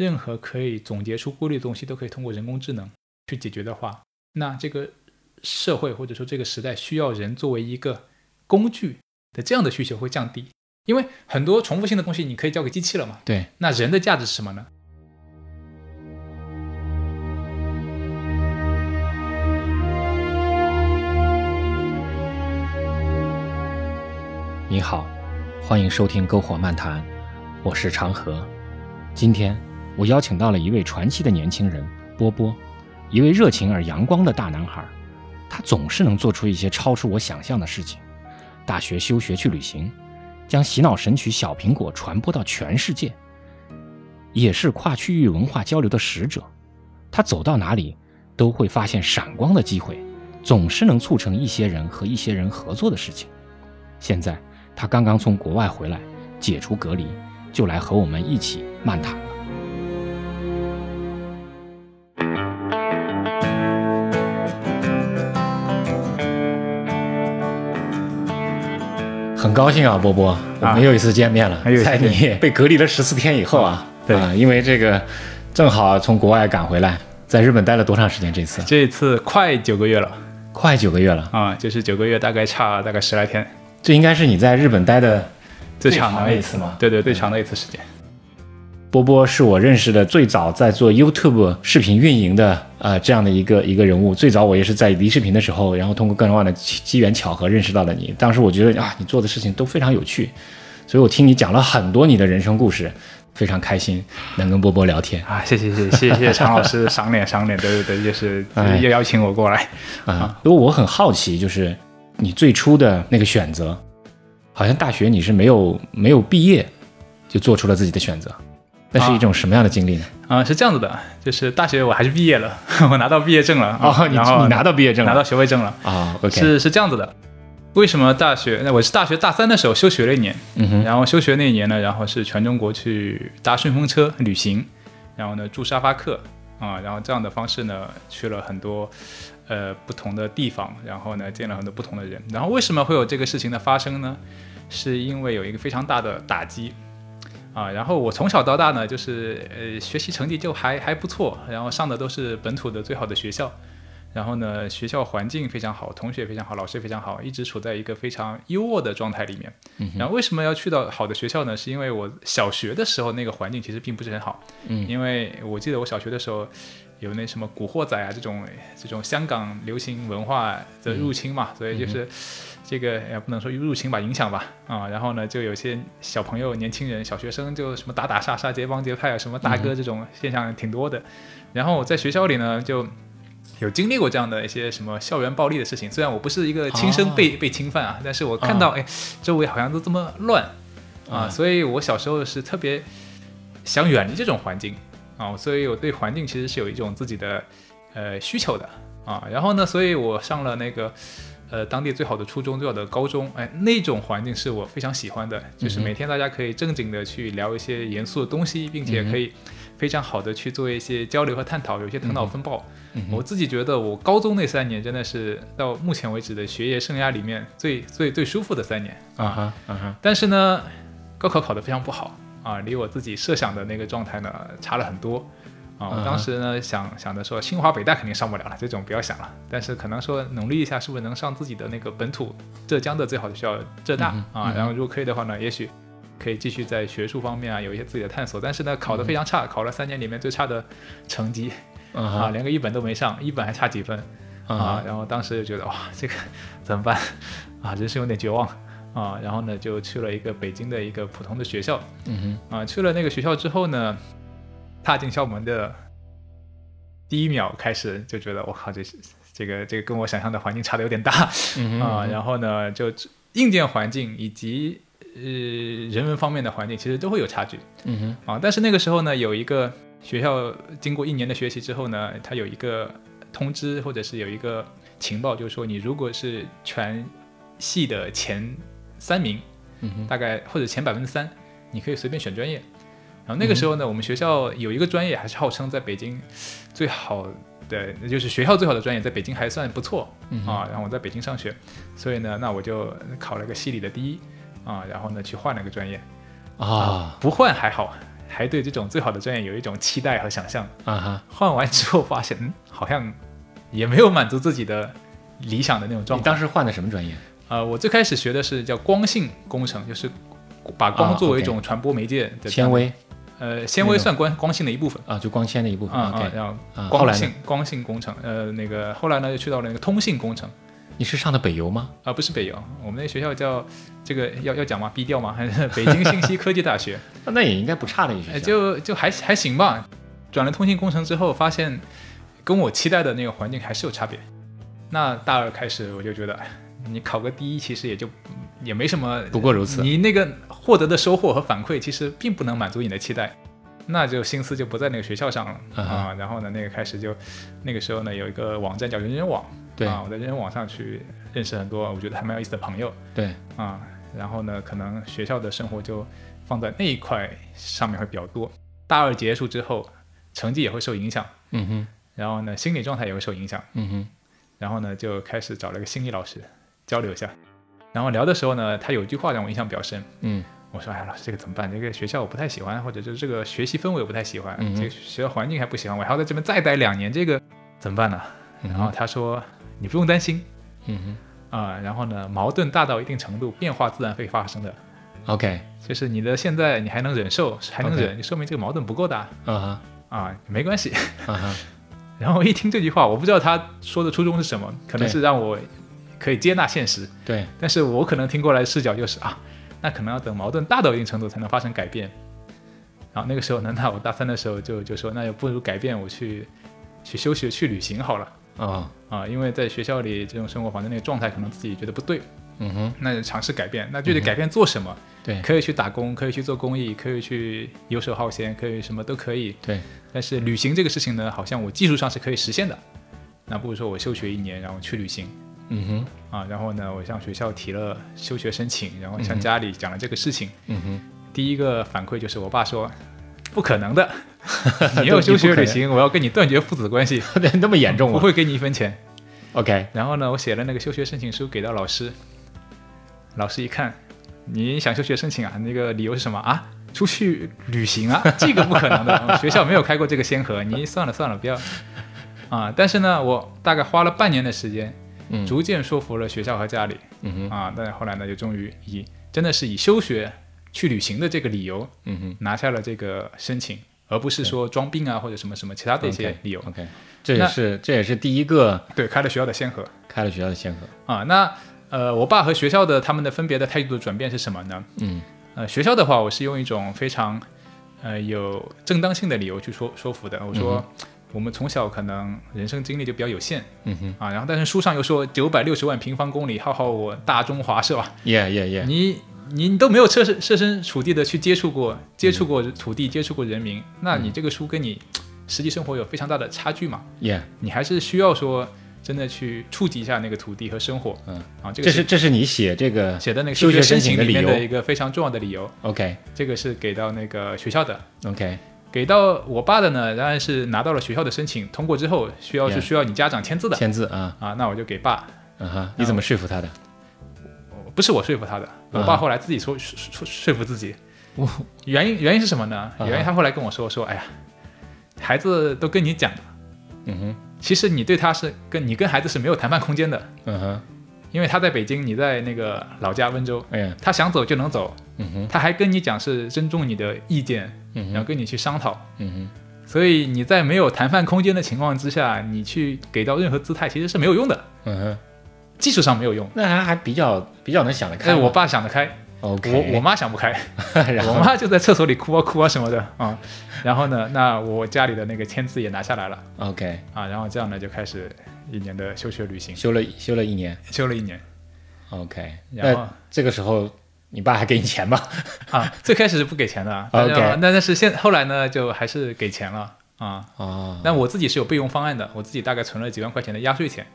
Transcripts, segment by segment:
任何可以总结出规律的东西都可以通过人工智能去解决的话，那这个社会或者说这个时代需要人作为一个工具的这样的需求会降低，因为很多重复性的东西你可以交给机器了嘛。对，那人的价值是什么呢？你好，欢迎收听篝火漫谈，我是长河。今天我邀请到了一位传奇的年轻人波波，一位热情而阳光的大男孩。他总是能做出一些超出我想象的事情。大学休学去旅行，将洗脑神曲《小苹果》传播到全世界，也是跨区域文化交流的使者。他走到哪里都会发现闪光的机会，总是能促成一些人和一些人合作的事情。现在。他刚刚从国外回来，解除隔离，就来和我们一起漫谈很高兴啊，波波，我们又一次见面了。在你被隔离了十四天以后啊，对，因为这个正好从国外赶回来，在日本待了多长时间？这次？这次快九个月了，快九个月了啊，就是九个月，大概差大概十来天。这应该是你在日本待的最长的一次吗？对对，最长的一次时间。波波是我认识的最早在做 YouTube 视频运营的呃这样的一个一个人物。最早我也是在离视频的时候，然后通过各种各样的机缘巧合认识到了你。当时我觉得啊，你做的事情都非常有趣，所以我听你讲了很多你的人生故事，非常开心能跟波波聊天啊！谢谢谢谢谢谢常老师 赏脸赏脸，对对对，就是又邀请我过来啊。因为我很好奇，就是。你最初的那个选择，好像大学你是没有没有毕业就做出了自己的选择，那是一种什么样的经历呢？啊，是这样子的，就是大学我还是毕业了，我拿到毕业证了哦，然后你拿到毕业证，拿到学位证了啊，OK，是是这样子的。为什么大学？那我是大学大三的时候休学了一年，嗯哼，然后休学那一年呢，然后是全中国去搭顺风车旅行，然后呢住沙发客啊，然后这样的方式呢去了很多。呃，不同的地方，然后呢，见了很多不同的人。然后为什么会有这个事情的发生呢？是因为有一个非常大的打击啊。然后我从小到大呢，就是呃，学习成绩就还还不错，然后上的都是本土的最好的学校。然后呢，学校环境非常好，同学非常好，老师非常好，一直处在一个非常优渥的状态里面。然后为什么要去到好的学校呢？是因为我小学的时候那个环境其实并不是很好。嗯，因为我记得我小学的时候。有那什么古惑仔啊，这种这种香港流行文化的入侵嘛，所以就是这个也不能说入侵吧，影响吧啊。然后呢，就有些小朋友、年轻人、小学生就什么打打杀杀、结帮结派啊，什么大哥这种现象挺多的。然后我在学校里呢，就有经历过这样的一些什么校园暴力的事情。虽然我不是一个亲身被被侵犯啊，但是我看到哎，周围好像都这么乱啊，所以我小时候是特别想远离这种环境。啊，所以我对环境其实是有一种自己的呃需求的啊。然后呢，所以我上了那个呃当地最好的初中、最好的高中，哎，那种环境是我非常喜欢的，就是每天大家可以正经的去聊一些严肃的东西，并且可以非常好的去做一些交流和探讨，有一些头脑风暴。我自己觉得我高中那三年真的是到目前为止的学业生涯里面最最最舒服的三年啊。但是呢，高考考得非常不好。啊，离我自己设想的那个状态呢差了很多啊！我当时呢想想的说，清华北大肯定上不了了，这种不要想了。但是可能说努力一下，是不是能上自己的那个本土浙江的最好的学校浙大啊？然后如果可以的话呢，也许可以继续在学术方面啊有一些自己的探索。但是呢，考得非常差，考了三年里面最差的成绩啊，连个一本都没上，一本还差几分啊！然后当时就觉得哇，这个怎么办啊？人生有点绝望。啊，然后呢，就去了一个北京的一个普通的学校。嗯哼，啊，去了那个学校之后呢，踏进校门的第一秒开始就觉得，我靠，这是这个这个跟我想象的环境差的有点大。啊，然后呢，就硬件环境以及呃人文方面的环境其实都会有差距。嗯哼，啊，但是那个时候呢，有一个学校经过一年的学习之后呢，它有一个通知或者是有一个情报，就是说你如果是全系的前三名，大概或者前百分之三，你可以随便选专业。然后那个时候呢，我们学校有一个专业还是号称在北京最好的，那就是学校最好的专业，在北京还算不错啊。然后我在北京上学，所以呢，那我就考了个系里的第一啊。然后呢，去换了个专业啊，不换还好，还对这种最好的专业有一种期待和想象。啊哈，换完之后发现，嗯，好像也没有满足自己的理想的那种状态。你当时换的什么专业？呃，我最开始学的是叫光信工程，就是把光啊作为一种传播媒介的纤，维呃，纤维算光光性的一部分。啊，就光纤的一部分。啊啊，OK，然后啊，后来呢光信？光信工程，呃，那个后来呢就去到了那个通信工程，你是上的北邮吗？啊，不是北邮，我们那学校叫这个要要讲吗？低调吗？还是北京信息科技大学？啊那也应该不差的一学校。就就还还行吧。转了通信工程之后，发现跟我期待的那个环境还是有差别。那大二开始我就觉得，哎你考个第一其实也就也没什么，不过如此。你那个获得的收获和反馈其实并不能满足你的期待，那就心思就不在那个学校上了。啊。然后呢，那个开始就那个时候呢有一个网站叫人人网，对。啊，我在人人网上去认识很多我觉得还蛮有意思的朋友。对，啊，然后呢，可能学校的生活就放在那一块上面会比较多。大二结束之后，成绩也会受影响，嗯哼，然后呢，心理状态也会受影响，嗯哼，然后呢，就开始找了个心理老师交流一下。然后聊的时候呢，他有一句话让我印象比较深，嗯我说：“哎，老师，这个怎么办？这个学校我不太喜欢，或者就是这个学习氛围我不太喜欢，嗯这个学校环境还不喜欢，我还要在这边再待两年，这个怎么办呢？”嗯然后他说：“你不用担心嗯啊、然后呢，矛盾大到一定程度，变化自然会发生的。”，OK，就是你的现在你还能忍受，还能忍，就说明这个矛盾不够大啊哈，啊，没关系。然后一听这句话，我不知道他说的初衷是什么，可能是让我可以接纳现实，对，但是我可能听过来的视角就是啊，那可能要等矛盾大到一定程度才能发生改变。然后那个时候呢，那我大三的时候就就说，那就不如改变，我去去休学去旅行好了哦，啊，因为在学校里这种生活环境那个状态，可能自己觉得不对，嗯哼，那就尝试改变。那具体改变做什么？对可以去打工，可以去做公益，可以去游手好闲，可以什么都可以。对，但是旅行这个事情呢，好像我技术上是可以实现的。那不如说我休学一年，然后去旅行嗯哼，啊，然后呢，我向学校提了休学申请，然后向家里讲了这个事情。嗯哼，第一个反馈就是我爸说，不可能的，你要休学旅行，我要跟你断绝父子关系，对，那么严重啊不会给你一分钱。？OK，然后呢，我写了那个休学申请书给到老师，老师一看，你想休学申请啊？那个理由是什么啊？出去旅行啊？这个不可能的，学校没有开过这个先河，你算了算了，不要啊！但是呢，我大概花了半年的时间，嗯逐渐说服了学校和家里嗯哼，啊。但是后来呢，就终于以真的是以休学去旅行的这个理由嗯哼拿下了这个申请，而不是说装病啊或者什么什么其他的一些理由。，OK，这也是这也是第一个对，开了学校的先河。开了学校的先河。啊，那呃，我爸和学校的他们的分别的态度的转变是什么呢？嗯呃，学校的话，我是用一种非常呃有正当性的理由去说说服的。我说、我们从小可能人生经历就比较有限。嗯哼。啊，然后但是书上又说九百六十万平方公里，浩浩我大中华是吧？，Yeah Yeah Yeah，你你都没有设身设身处地的去接触过接触过土地，接触过人民，那你这个书跟你实际生活有非常大的差距嘛？Yeah，你还是需要说真的去触及一下那个土地和生活。嗯。啊，这个这是这是你写这个写的那个休学学申申请的理由。里面的一个非常重要的理由，OK 这个是给到那个学校的，OK 给到我爸的呢，当然是拿到了学校的申请，通过之后需要是需要你家长签字的。签字啊，啊，那我就给爸，嗯哼，你怎么说服他的？不是我说服他的，我啊爸后来自己说说说说服自己，原因原因是什么呢？啊。原因他后来跟我说说，哎呀，孩子都跟你讲了，嗯哼。其实你对他是跟你跟孩子是没有谈判空间的，嗯哼，因为他在北京，你在那个老家温州，哎呀，他想走就能走，嗯哼。他还跟你讲是尊重你的意见，嗯然后跟你去商讨。嗯哼。所以你在没有谈判空间的情况之下，你去给到任何姿态其实是没有用的，嗯哼，技术上没有用。那还还比较比较能想得开。但是我爸想得开，OK，我我妈想不开，然后？我妈就在厕所里哭啊哭啊什么的。啊、然后呢，那我家里的那个签字也拿下来了。OK 啊。然后这样呢，就开始一年的休学旅行，休了休了一年。休了一年。OK，然后？那这个时候你爸还给你钱吗？啊，最开始是不给钱的那但是现后来呢，就还是给钱了啊。哦那我自己是有备用方案的，我自己大概存了几万块钱的压岁钱。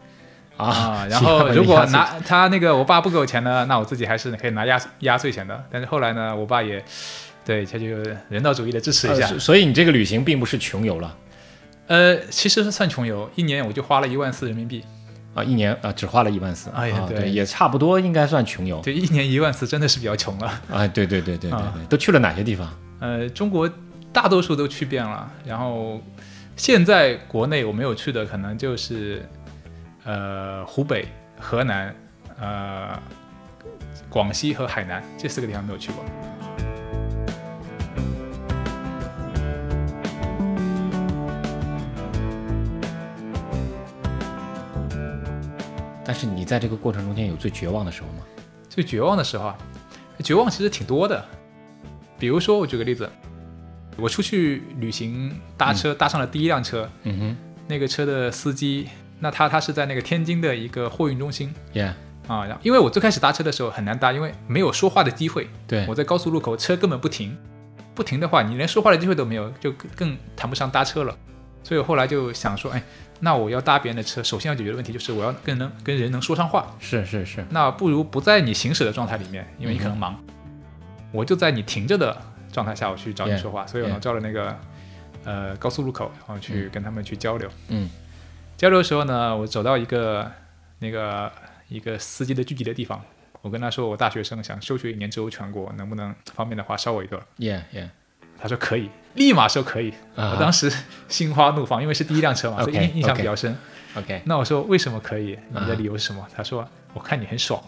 啊啊，然后如果拿他那个我爸不给我钱呢，那我自己还是可以拿压压岁钱的。但是后来呢，我爸也对他就人道主义的支持一下所以你这个旅行并不是穷游了呃，其实是算穷游，一年我就花了一万四人民币。啊，一年啊只花了一万四，啊哎呀对也差不多应该算穷游对，一年一万四真的是比较穷了。啊，对对对对对啊对，都去了哪些地方？呃，中国大多数都去遍了。然后现在国内我没有去的，可能就是呃湖北、河南、呃广西和海南这四个地方没有去过。但是你在这个过程中间有最绝望的时候吗？最绝望的时候啊，绝望其实挺多的。比如说，我举个例子，我出去旅行搭车，搭上了第一辆车，嗯哼。那个车的司机，那他他是在那个天津的一个货运中心，Yeah，啊，然后因为我最开始搭车的时候很难搭，因为没有说话的机会，对。我在高速路口车根本不停，不停的话，你连说话的机会都没有，就更更谈不上搭车了。所以我后来就想说，哎，那我要搭别人的车，首先要解决的问题就是我要跟能跟人能说上话，是是是，那不如不在你行驶的状态里面，因为你可能忙，我就在你停着的状态下，我去找你说话。所以我叫了那个呃高速路口，然后去跟他们去交流。嗯交流的时候呢，我走到一个那个一个司机的聚集的地方，我跟他说我大学生想休学一年之后全国，能不能方便的话捎我一段？，Yeah Yeah，他说可以，立马说可以。啊我当时心花怒放，因为是第一辆车嘛，所以印印象比较深。OK，那我说为什么可以？你啊的理由是什么？他说我看你很爽。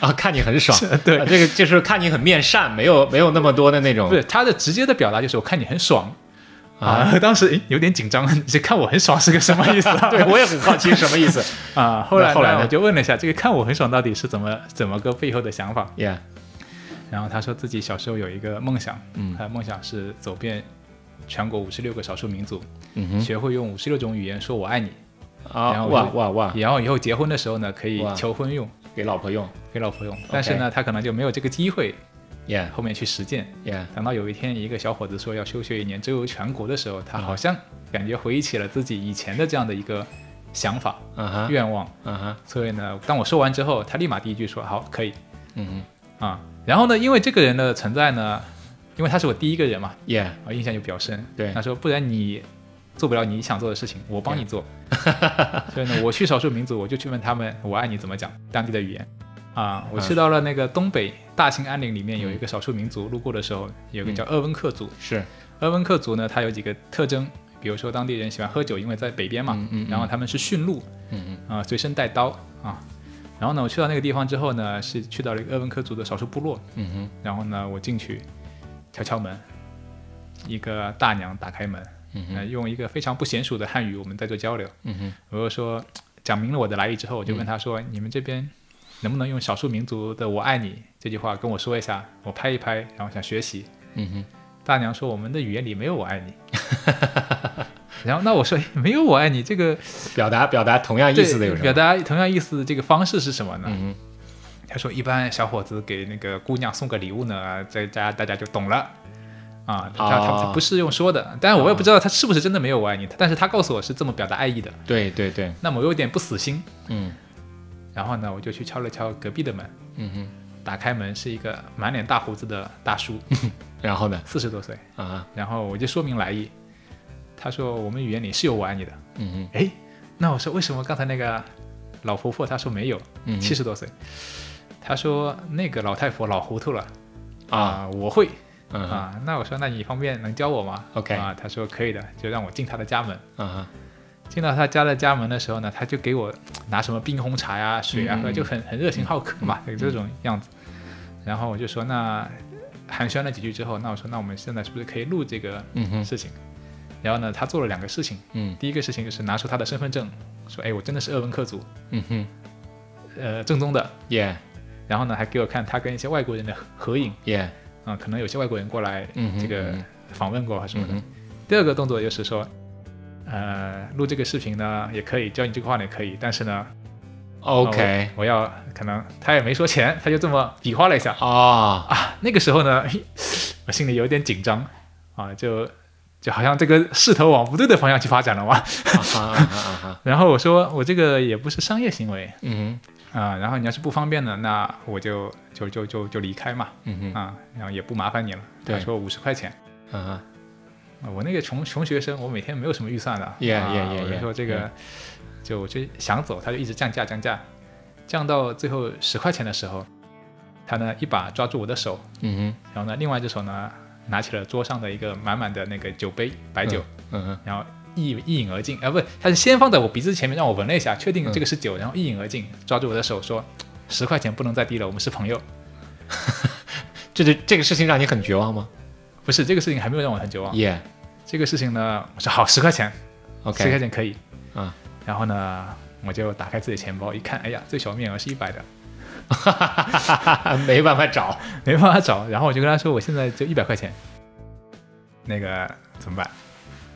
啊，看你很爽，对啊这个就是看你很面善，没有没有那么多的那种不，是他的直接的表达就是我看你很爽啊，当时有点紧张，你看我很爽是个什么意思啊？对我也很好奇什么意思啊，后来后来呢我就问了一下，这个看我很爽到底是怎么怎么个背后的想法？，Yeah，然后他说自己小时候有一个梦想，嗯。他的梦想是走遍全国五十六个少数民族，嗯哼，学会用五十六种语言说我爱你，啊，然后哇哇哇，然后以后结婚的时候呢可以求婚用，给老婆用。给老婆用。但是呢，他可能就没有这个机会，Yeah。后面去实践。Yeah，等到有一天，一个小伙子说要休学一年，周游全国的时候，他好像感觉回忆起了自己以前的这样的一个想法、嗯哼，愿望。嗯哼，所以呢，当我说完之后，他立马第一句说：“好，可以。嗯啊。”然后呢，因为这个人的存在呢，因为他是我第一个人嘛，哼，Yeah，啊，印象就比较深。对他说：“不然你做不了你想做的事情，我帮你做。”所以呢，我去少数民族，我就去问他们“我爱你”怎么讲当地的语言。啊，我去到了那个东北大兴安岭里面有一个少数民族，路过的时候有个叫鄂温克族。是，鄂温克族呢，它有几个特征，比如说当地人喜欢喝酒，因为在北边嘛，嗯嗯嗯然后他们是驯鹿，嗯啊、随身带刀啊。然后呢，我去到那个地方之后呢，是去到了一个鄂温克族的少数部落，嗯哼，然后呢，我进去敲敲门，一个大娘打开门，嗯呃，用一个非常不娴熟的汉语，我们在做交流。嗯哼，我就说讲明了我的来意之后，我就问他说：“你们这边能不能用少数民族的‘我爱你’这句话跟我说一下？我拍一拍，然后想学习。”嗯哼，大娘说：“我们的语言里没有‘我爱你’。”然后那我说：“没有‘我爱你’这个表达表达同样意思的有什么？表达同样意思的这个方式是什么呢？”嗯他说：“一般小伙子给那个姑娘送个礼物呢，在家大家就懂了。”啊，他他不是用说的，但是我也不知道他是不是真的没有我爱你，但是他告诉我是这么表达爱意的，对对对，那么我有点不死心，嗯然后呢，我就去敲了敲隔壁的门，嗯哼，打开门是一个满脸大胡子的大叔，然后呢？四十多岁，啊，然后我就说明来意，他说我们语言里是有我爱你的，嗯嗯，诶，那我说为什么刚才那个老婆婆她说没有，嗯七十多岁，她说那个老太婆老糊涂了。啊，啊，我会。嗯，啊，那我说那你方便能教我吗？OK 啊，他说可以的，就让我进他的家门。嗯哼，进到他家的家门的时候呢，他就给我拿什么冰红茶呀、水啊喝，就很很热情好客嘛，有这种样子。然后我就说那寒暄了几句之后，那我说那我们现在是不是可以录这个嗯，事情？然后呢，他做了两个事情，嗯。第一个事情就是拿出他的身份证，说哎我真的是鄂温克族，嗯哼。呃正宗的。，Yeah。然后呢还给我看他跟一些外国人的合合影。Yeah，啊、可能有些外国人过来嗯，这个嗯访问过啊什么的。哼。第二个动作就是说，呃，录这个视频呢也可以，教你这个话呢也可以，但是呢，OK，我要可能他也没说钱，他就这么 比划了一下。啊，啊。那个时候呢，我心里有点紧张。啊，就就好像这个势头往不对的方向去发展了嘛。然后我说我这个也不是商业行为。嗯啊，然后你要是不方便呢，那我就就就就就离开嘛。哼，嗯哼，啊，然后也不麻烦你了。对。他说五十块钱。啊我那个穷穷学生，我每天没有什么预算的。Yeah, yeah, 我就说这个，就我就想走，他就一直降价降价，降到最后十块钱的时候，他呢一把抓住我的手，嗯然后呢另外一只手呢拿起了桌上的一个满满的那个酒杯白酒，嗯嗯，然后一一饮而尽。啊，不，他是先放在我鼻子前面让我闻了一下，确定这个是酒，然后一饮而尽，抓住我的手说：“十块钱不能再低了，我们是朋友。这这这个事情让你很绝望吗？”不是这个事情还没有让我很绝望。耶这个事情呢，我说好十块钱，OK，，十块钱可以。嗯，然后呢，我就打开自己的钱包一看，哎呀，最小面额是一百的，没办法找，没办法找。然后我就跟他说，我现在就一百块钱，那个怎么办？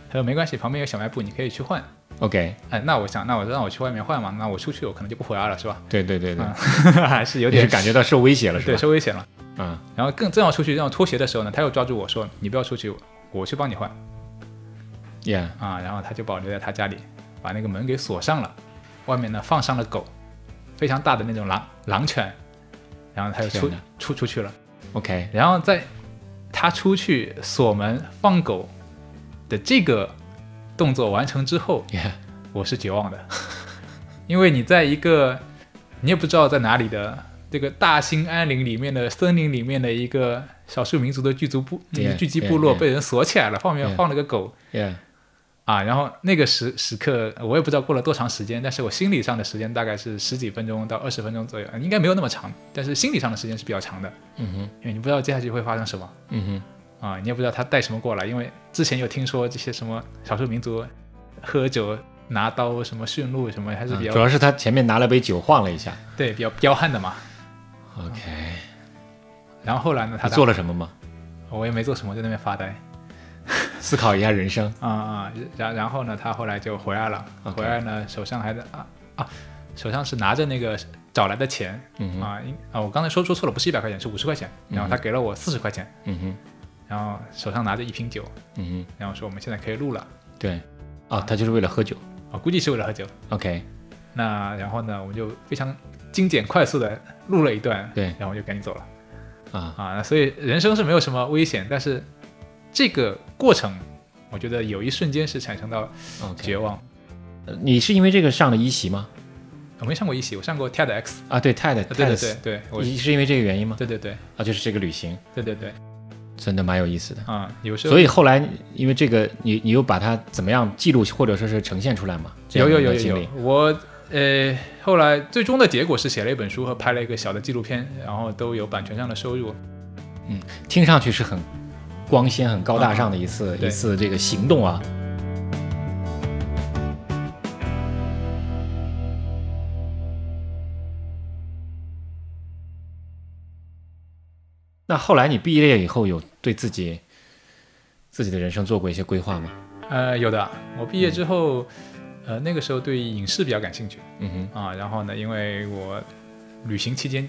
他说没关系，旁边有小卖部，你可以去换。OK，哎，那我想，那我让我去外面换嘛，那我出去我可能就不回来了，是吧？对对对对，嗯，还 是有有点点感觉到受威胁了，是对，吧？受威胁了。嗯然后更正要出去让我脱鞋的时候呢，他又抓住我说：“你不要出去，我去帮你换，Yeah，啊。”然后他就把我留在他家里，把那个门给锁上了，外面呢放上了狗，非常大的那种狼狼犬，然后他就出出出去了。OK，然后在他出去锁门放狗的这个动作完成之后，Yeah，我是绝望的，因为你在一个你也不知道在哪里的这个大兴安岭里面的森林里面的一个少数民族的聚族部 Yeah, 聚集部落.被人锁起来了，后面.放了个狗 Yeah，啊，然后那个时时刻我也不知道过了多长时间，但是我心理上的时间大概是十几分钟到二十分钟左右，应该没有那么长，但是心理上的时间是比较长的，嗯哼，因为你不知道接下去会发生什么。嗯哼，啊，你也不知道他带什么过来，因为之前有听说这些什么少数民族喝酒拿刀什么驯鹿什么，还是比较、嗯主要是他前面拿了杯酒晃了一下。对比较彪悍的嘛。OK，然后后来呢，他做了什么吗？我也没做什么，在那边发呆 思考一下人生。啊啊，然然后呢，他后来就回来了。回来呢手上还在啊啊，手上是拿着那个找来的钱。嗯，啊，应啊我刚才说说错了，不是一百块钱，是五十块钱，然后他给了我四十块钱，嗯哼，然后手上拿着一瓶酒，嗯哼，然后说我们现在可以录了，对，哦，他就是为了喝酒。啊，估计是为了喝酒。OK，那然后呢，我们就非常精简快速的录了一段，对。然后我就赶紧走了。啊，啊。那所以人生是没有什么危险，但是这个过程，我觉得有一瞬间是产生到绝望。呃你是因为这个上了一席吗？我没上过一席，我上过 TEDx，啊，对，TED，对对对对，我你是因为这个原因吗？对对对啊，就是这个旅行，对对对真的蛮有意思的。啊，有时候所以后来因为这个，你你又把它怎么样记录或者说是呈现出来嘛？有有有有有，我呃后来最终的结果是写了一本书和拍了一个小的纪录片，然后都有版权上的收入。嗯听上去是很光鲜、很高大上的一次、啊一次这个行动啊。那后来你毕业以后，有对自己自己的人生做过一些规划吗？呃，有的，我毕业之后，呃那个时候对影视比较感兴趣。嗯哼，啊，然后呢，因为我旅行期间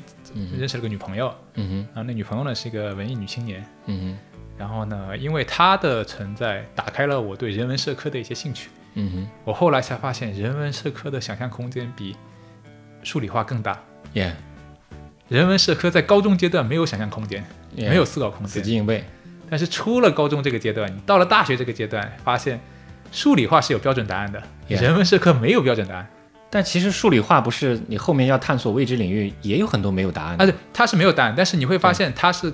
认识了个女朋友，嗯哼，然后那女朋友呢是一个文艺女青年，嗯然后呢，因为它的存在，打开了我对人文社科的一些兴趣。嗯哼我后来才发现，人文社科的想象空间比数理化更大。，Yeah，人文社科在高中阶段没有想象空间 yeah，没有思考空间，死记硬背。但是出了高中这个阶段，你到了大学这个阶段，发现数理化是有标准答案的人文社科没有标准答案。但其实数理化不是你后面要探索未知领域，也有很多没有答案的。啊，对，它是没有答案，但是你会发现它是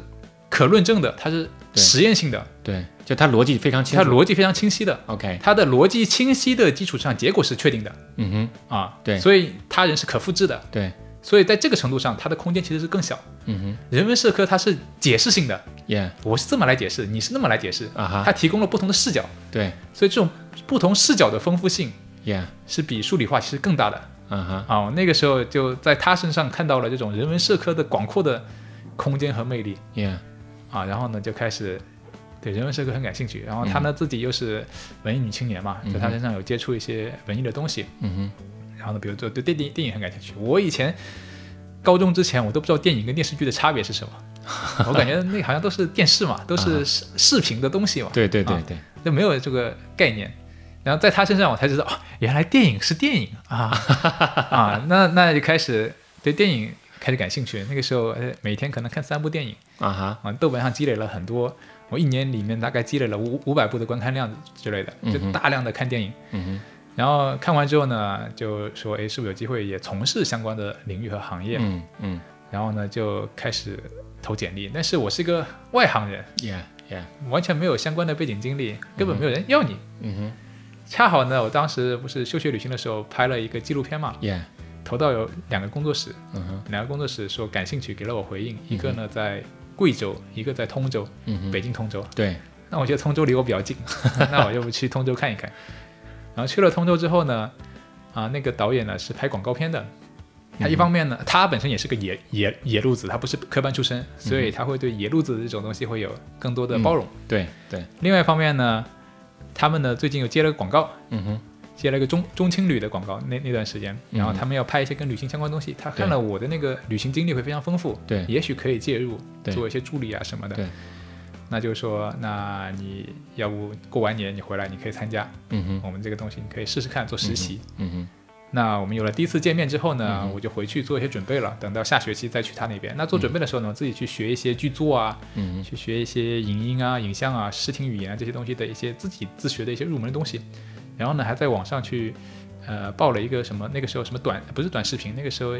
可论证的，它是对实验性的，对，就它逻辑非常清楚。它逻辑非常清晰的，OK，它的逻辑清晰的基础上，结果是确定的。嗯哼，啊。对。所以他人是可复制的，对，所以在这个程度上，它的空间其实是更小。嗯哼。人文社科它是解释性的，哼，Yeah，我是这么来解释，你是那么来解释，啊哈，它提供了不同的视角，对。所以这种不同视角的丰富性，Yeah，是比数理化其实更大的。嗯哼，啊。我那个时候就在他身上看到了这种人文社科的广阔的空间和魅力。Yeah，啊，然后呢就开始对人文社科很感兴趣，然后她呢、自己又是文艺女青年嘛，在她身上有接触一些文艺的东西，嗯哼。然后呢，比如说对电影电影很感兴趣。我以前高中之前我都不知道电影跟电视剧的差别是什么，我感觉那好像都是电视嘛，都是视视频的东西嘛哼，，对对对啊对，就没有这个概念。然后在他身上我才知道，哦，原来电影是电影啊。啊，那那就开始对电影开始感兴趣。那个时候，呃每天可能看三部电影。啊哈，啊，豆瓣上积累了很多，我一年里面大概积累了五五百部的观看量之类的，就大量的看电影。嗯哼，然后看完之后呢，就说，哎，是不是有机会也从事相关的领域和行业？嗯嗯然后呢，就开始投简历。但是我是一个外行人，Yeah Yeah，完全没有相关的背景经历，根本没有人要你。嗯哼恰好呢，我当时不是休学旅行的时候拍了一个纪录片嘛，，Yeah，投到有两个工作室，嗯，两个工作室说感兴趣，给了我回应，一个呢在贵州，一个在通州，嗯，北京通州。对，那我觉得通州离我比较近，那我要不去通州看一看。然后去了通州之后呢，啊，那个导演呢是拍广告片的。他一方面呢，他本身也是个野野野路子，他不是科班出身，所以他会对野路子这种东西会有更多的包容。对，对，另外一方面呢，他们呢最近又接了个广告，嗯哼，接了一个中中青旅的广告，那那段时间，嗯。然后他们要拍一些跟旅行相关的东西，他看了我的那个旅行经历会非常丰富，对。也许可以介入做一些助理啊什么的。对，那就是说，那你要不过完年你回来，你可以参加嗯哼，我们这个东西，你可以试试看做实习。嗯哼，那我们有了第一次见面之后呢，嗯我就回去做一些准备了，等到下学期再去他那边。那做准备的时候呢，我自己去学一些剧作啊，嗯哼，去学一些影音啊、影像啊、视听语言啊这些东西的一些自己自学的一些入门的东西。然后呢，还在网上去呃报了一个什么那个时候什么短不是短视频，那个时候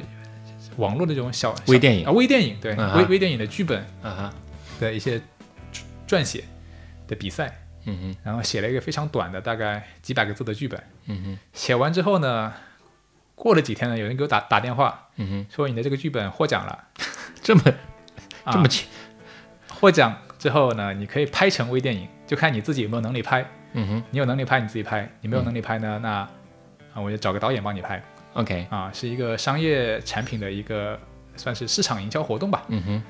网络的这种小微电影。啊微电影对、啊微微电影的剧本啊哈，的一些撰写的比赛，嗯哼，然后写了一个非常短的大概几百个字的剧本。嗯哼，写完之后呢，过了几天呢，有人给我打打电话嗯哼，说你的这个剧本获奖了，这么啊。这么轻，获奖之后呢，你可以拍成微电影，就看你自己有没有能力拍。嗯哼你有能力拍你自己拍，你没有能力拍呢，那啊我就找个导演帮你拍，OK，啊，是一个商业产品的一个算是市场营销活动吧嗯哼，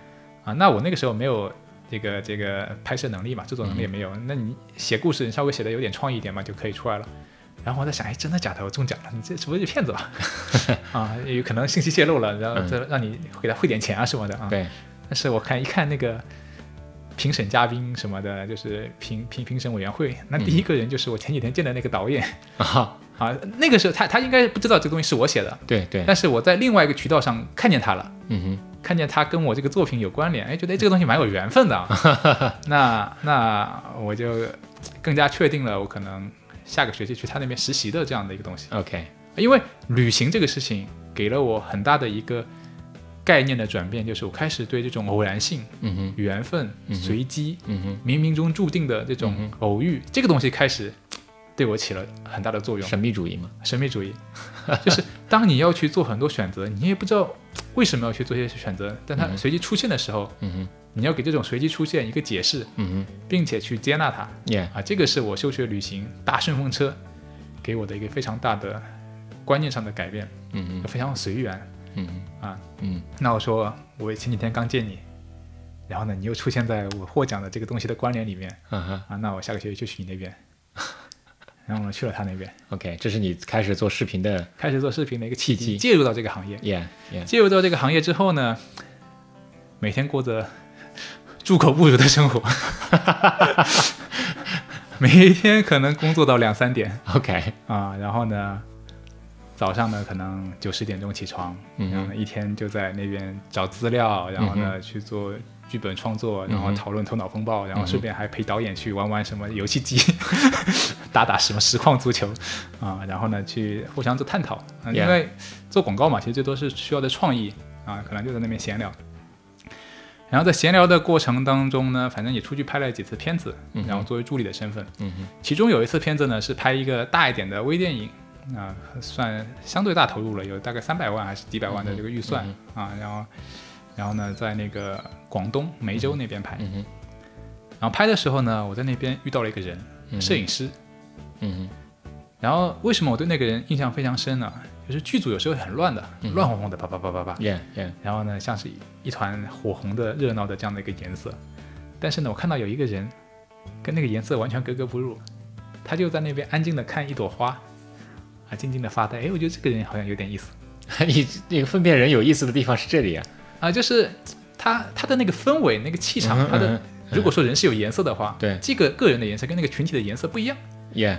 啊。那我那个时候没有这个这个拍摄能力嘛，制作能力也没有，那你写故事你稍微写的有点创意一点嘛，就可以出来了。然后我在想，哎，真的假的？我中奖了，你这是不是骗子吧？啊，有可能信息泄露了，然后嗯再让你给他汇点钱啊什么的啊。对，但是我看一看那个评审嘉宾什么的，就是评评评审委员会，那第一个人就是我前几天见的那个导演、啊，啊，那个时候他他应该不知道这个东西是我写的，对对，但是我在另外一个渠道上看见他了。嗯哼，看见他跟我这个作品有关联，哎，觉得哎这个东西蛮有缘分的啊，那那我就更加确定了我可能下个学期去他那边实习的这样的一个东西。OK，因为旅行这个事情给了我很大的一个概念的转变，就是我开始对这种偶然性、嗯哼，缘分、嗯随机、嗯哼，冥冥中注定的这种嗯偶遇，这个东西开始对我起了很大的作用。神秘主义嘛，神秘主义，就是当你要去做很多选择，你也不知道为什么要去做这些选择，但它嗯随机出现的时候，嗯哼，你要给这种随机出现一个解释，嗯并且去接纳它。啊，这个是我休学旅行搭顺风车给我的一个非常大的观念上的改变，非常随缘。嗯，啊，嗯。那我说我前几天刚见你，然后呢，你又出现在我获奖的这个东西的关联里面。啊哈啊，那我下个学期就去你那边，然后呢去了他那边，，OK，这是你开始做视频的开始做视频的一个契契机。机，介入到这个行业。，Yeah Yeah，介入到这个行业之后呢，每天过着猪口不如的生活，每一天可能工作到两三点。OK，啊，然后呢，早上呢可能九十点钟起床，嗯然后呢一天就在那边找资料，然后嗯呢去做剧本创作，然后讨论头脑风暴，然后顺便还陪导演去玩玩什么游戏机，打打什么实况足球啊，然后呢去互相做探讨，因为做广告嘛，其实最多是需要的创意啊，可能就在那边闲聊。然后在闲聊的过程当中呢，反正也出去拍了几次片子，然后作为助理的身份，嗯，其中有一次片子呢是拍一个大一点的微电影，啊，算相对大投入了，有大概三百万还是几百万的这个预算、嗯啊，然后然后呢在那个广东梅州那边拍，然后拍的时候呢，我在那边遇到了一个人，嗯摄影师，嗯哼，然后为什么我对那个人印象非常深呢？就是剧组有时候很乱的，嗯乱哄哄的，啪啪啪啪啪，Yeah Yeah，然后呢像是一团火红的热闹的这样的一个颜色，但是呢我看到有一个人跟那个颜色完全格格不入，他就在那边安静的看一朵花，啊静静的发呆，哎，我觉得这个人好像有点意思 你那个分辨人有意思的地方是这里啊，啊，就是他他的那个氛围那个气场，嗯他的嗯如果说人是有颜色的话，对这个个人的颜色跟那个群体的颜色不一样。Yeah，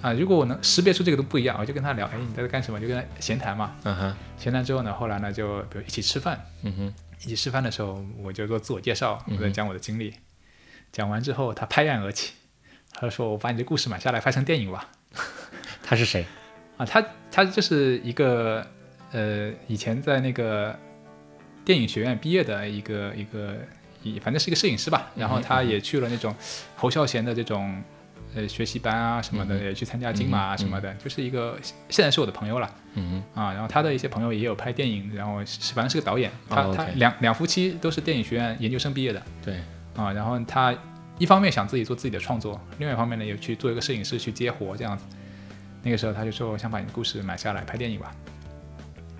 啊，如果我能识别出这个都不一样，我就跟他聊，哎，你在干什么？就跟他闲谈嘛。嗯哼，闲谈之后呢，后来呢，就比如一起吃饭，嗯哼，一起吃饭的时候，我就做自我介绍，在讲我的经历。讲完之后，他拍案而起，他说：“我把你这故事买下来，拍成电影吧。他是谁？”啊，他他就是一个呃，以前在那个电影学院毕业的一个一个以反正是一个摄影师吧，然后他也去了那种侯孝贤的这种呃学习班啊什么的，也去参加金马啊什么的，就是一个现在是我的朋友了。嗯啊，然后他的一些朋友也有拍电影，然后是反正是个导演，他、哦他两两夫妻都是电影学院研究生毕业的，对，啊，然后他一方面想自己做自己的创作，另外一方面呢也去做一个摄影师去接活这样子。那个时候他就说我想把你的故事买下来拍电影吧，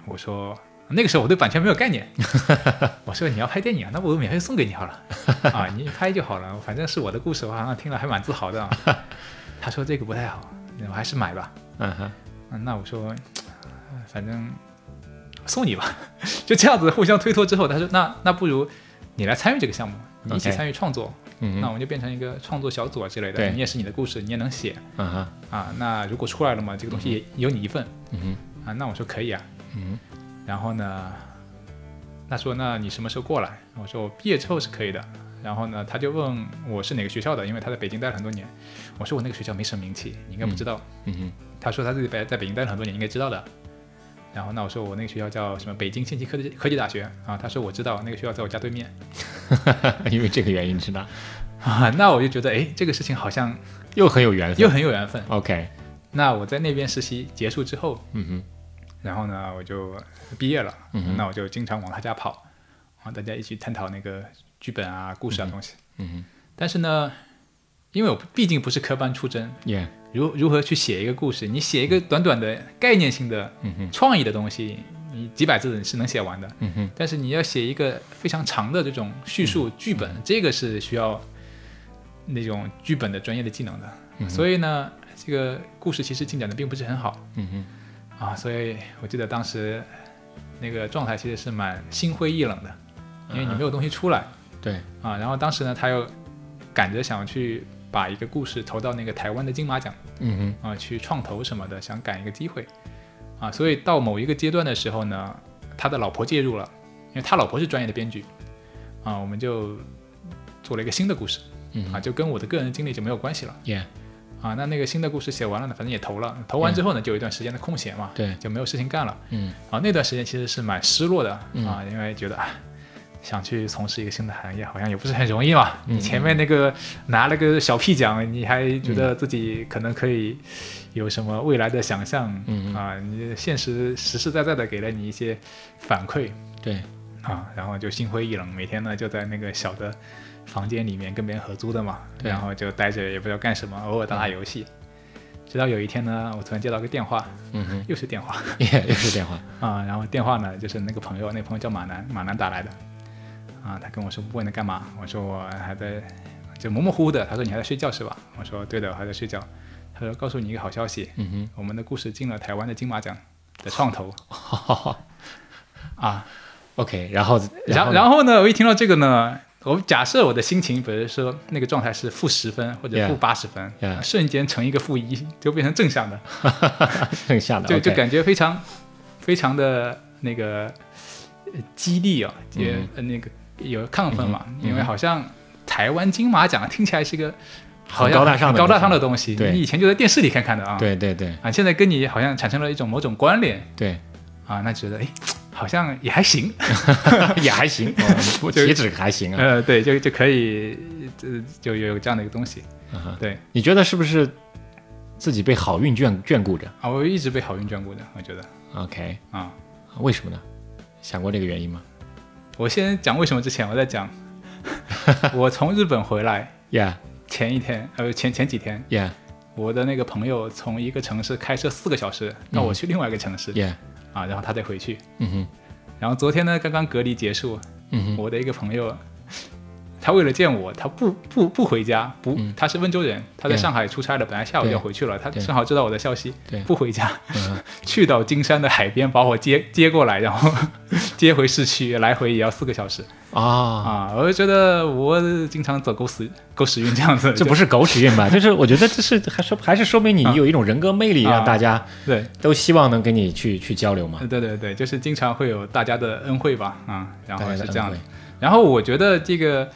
我说那个时候我对版权没有概念，我说你要拍电影啊，那我免费送给你好了。啊，你拍就好了，反正是我的故事，我好像听了还蛮自豪的、啊。他说这个不太好，我还是买吧。嗯哼，嗯，那我说，呃反正送你吧，就这样子互相推脱之后，他说那那不如你来参与这个项目，你一起参与创作嗯，那我们就变成一个创作小组啊之类的，对你也是你的故事，你也能写啊。那如果出来了嘛，这个东西也有你一份嗯哼，啊。那我说可以啊，嗯然后呢，他说那你什么时候过来？我说我毕业之后是可以的。然后呢，他就问我是哪个学校的，因为他在北京待了很多年。我说我那个学校没什么名气，你应该不知道。嗯哼，他说他自己在在北京待了很多年，应该知道的。然后那我说我那个学校叫什么北京信息科技科技大学啊，他说我知道那个学校在我家对面 因为这个原因知道，啊，那我就觉得哎这个事情好像又很有缘分。又很有缘分。OK，那我在那边实习结束之后，嗯哼，然后呢我就毕业了，嗯哼那我就经常往他家跑，啊大家一起探讨那个剧本啊故事啊东西。嗯哼但是呢，因为我毕竟不是科班出身，，Yeah，如如何去写一个故事？你写一个短短的概念性的创意的东西，你几百字你是能写完的。嗯哼，但是你要写一个非常长的这种叙述剧本，这个是需要那种剧本的专业的技能的。嗯所以呢，这个故事其实进展的并不是很好嗯哼，啊。所以我记得当时那个状态其实是蛮心灰意冷的，因为你没有东西出来对，啊。然后当时呢，他又赶着想去把一个故事投到那个台湾的金马奖嗯哼，啊，去创投什么的，想赶一个机会啊。所以到某一个阶段的时候呢，他的老婆介入了，因为他老婆是专业的编剧啊，我们就做了一个新的故事啊，就跟我的个人经历就没有关系了，Yeah，啊。那那个新的故事写完了呢，反正也投了，投完之后呢，就有一段时间的空闲嘛，对，就没有事情干了嗯啊。那段时间其实是蛮失落的嗯啊，因为觉得啊。想去从事一个新的行业，好像也不是很容易嘛。嗯你前面那个拿了个小屁奖，你还觉得自己可能可以有什么未来的想象，嗯啊，你现实实实在在的给了你一些反馈。对，啊，然后就心灰意冷，每天呢就在那个小的房间里面跟别人合租的嘛，然后就待着也不知道干什么，偶尔打打游戏。直到有一天呢，我突然接到个电话，嗯哼。又是电话，Yeah，又是电话，啊，然后电话呢就是那个朋友，那个朋友叫马南，马南打来的，啊，他跟我说问他干嘛？我说我还在，就模模糊糊的，他说你还在睡觉是吧？我说对的，我还在睡觉。他说告诉你一个好消息，嗯哼。我们的故事进了台湾的金马奖的创投 啊。OK，然后然后然后呢，我一听到这个呢，我假设我的心情，比如说那个状态是负十分或者负八十分 Yeah 瞬间乘一个负一，就变成正向的，正向的就就感觉非常非常的那个呃激励啊，也、那个有亢奋嘛，嗯因为好像台湾金马奖听起来是个好像高大上的高大上的东西，对。你以前就在电视里看看的啊，对对对。啊，现在跟你好像产生了一种某种关联。对，啊，那觉得哎好像也还行，也还行，哦不就岂止还行啊。呃，对，就就可以，呃就有这样的一个东西。嗯对。你觉得是不是自己被好运眷眷顾着？啊，我一直被好运眷顾着，我觉得？OK，啊。为什么呢？想过这个原因吗我先讲为什么之前，我在讲，我从日本回来？Yeah。前一天，呃，前前几天，Yeah。我的那个朋友从一个城市开车四个小时让我去另外一个城市、Yeah，啊，然后他再回去。嗯哼。然后昨天呢，刚刚隔离结束，嗯哼。我的一个朋友，他为了见我，他不不不回家，不，他是温州人，他在上海出差了，本来下午就要回去了，他正好知道我的消息对，不回家，嗯。去到金山的海边把我接接过来，然后 接回市区，来回也要四个小时。啊，啊！我就觉得我经常走狗屎狗屎运这样子，这不是狗屎运吧？就是我觉得这是还说还是说明你有一种人格魅力，啊让大家对。都希望能跟你去去交流嘛。对对对，就是经常会有大家的恩惠吧，啊，然后是这样的。然后我觉得这个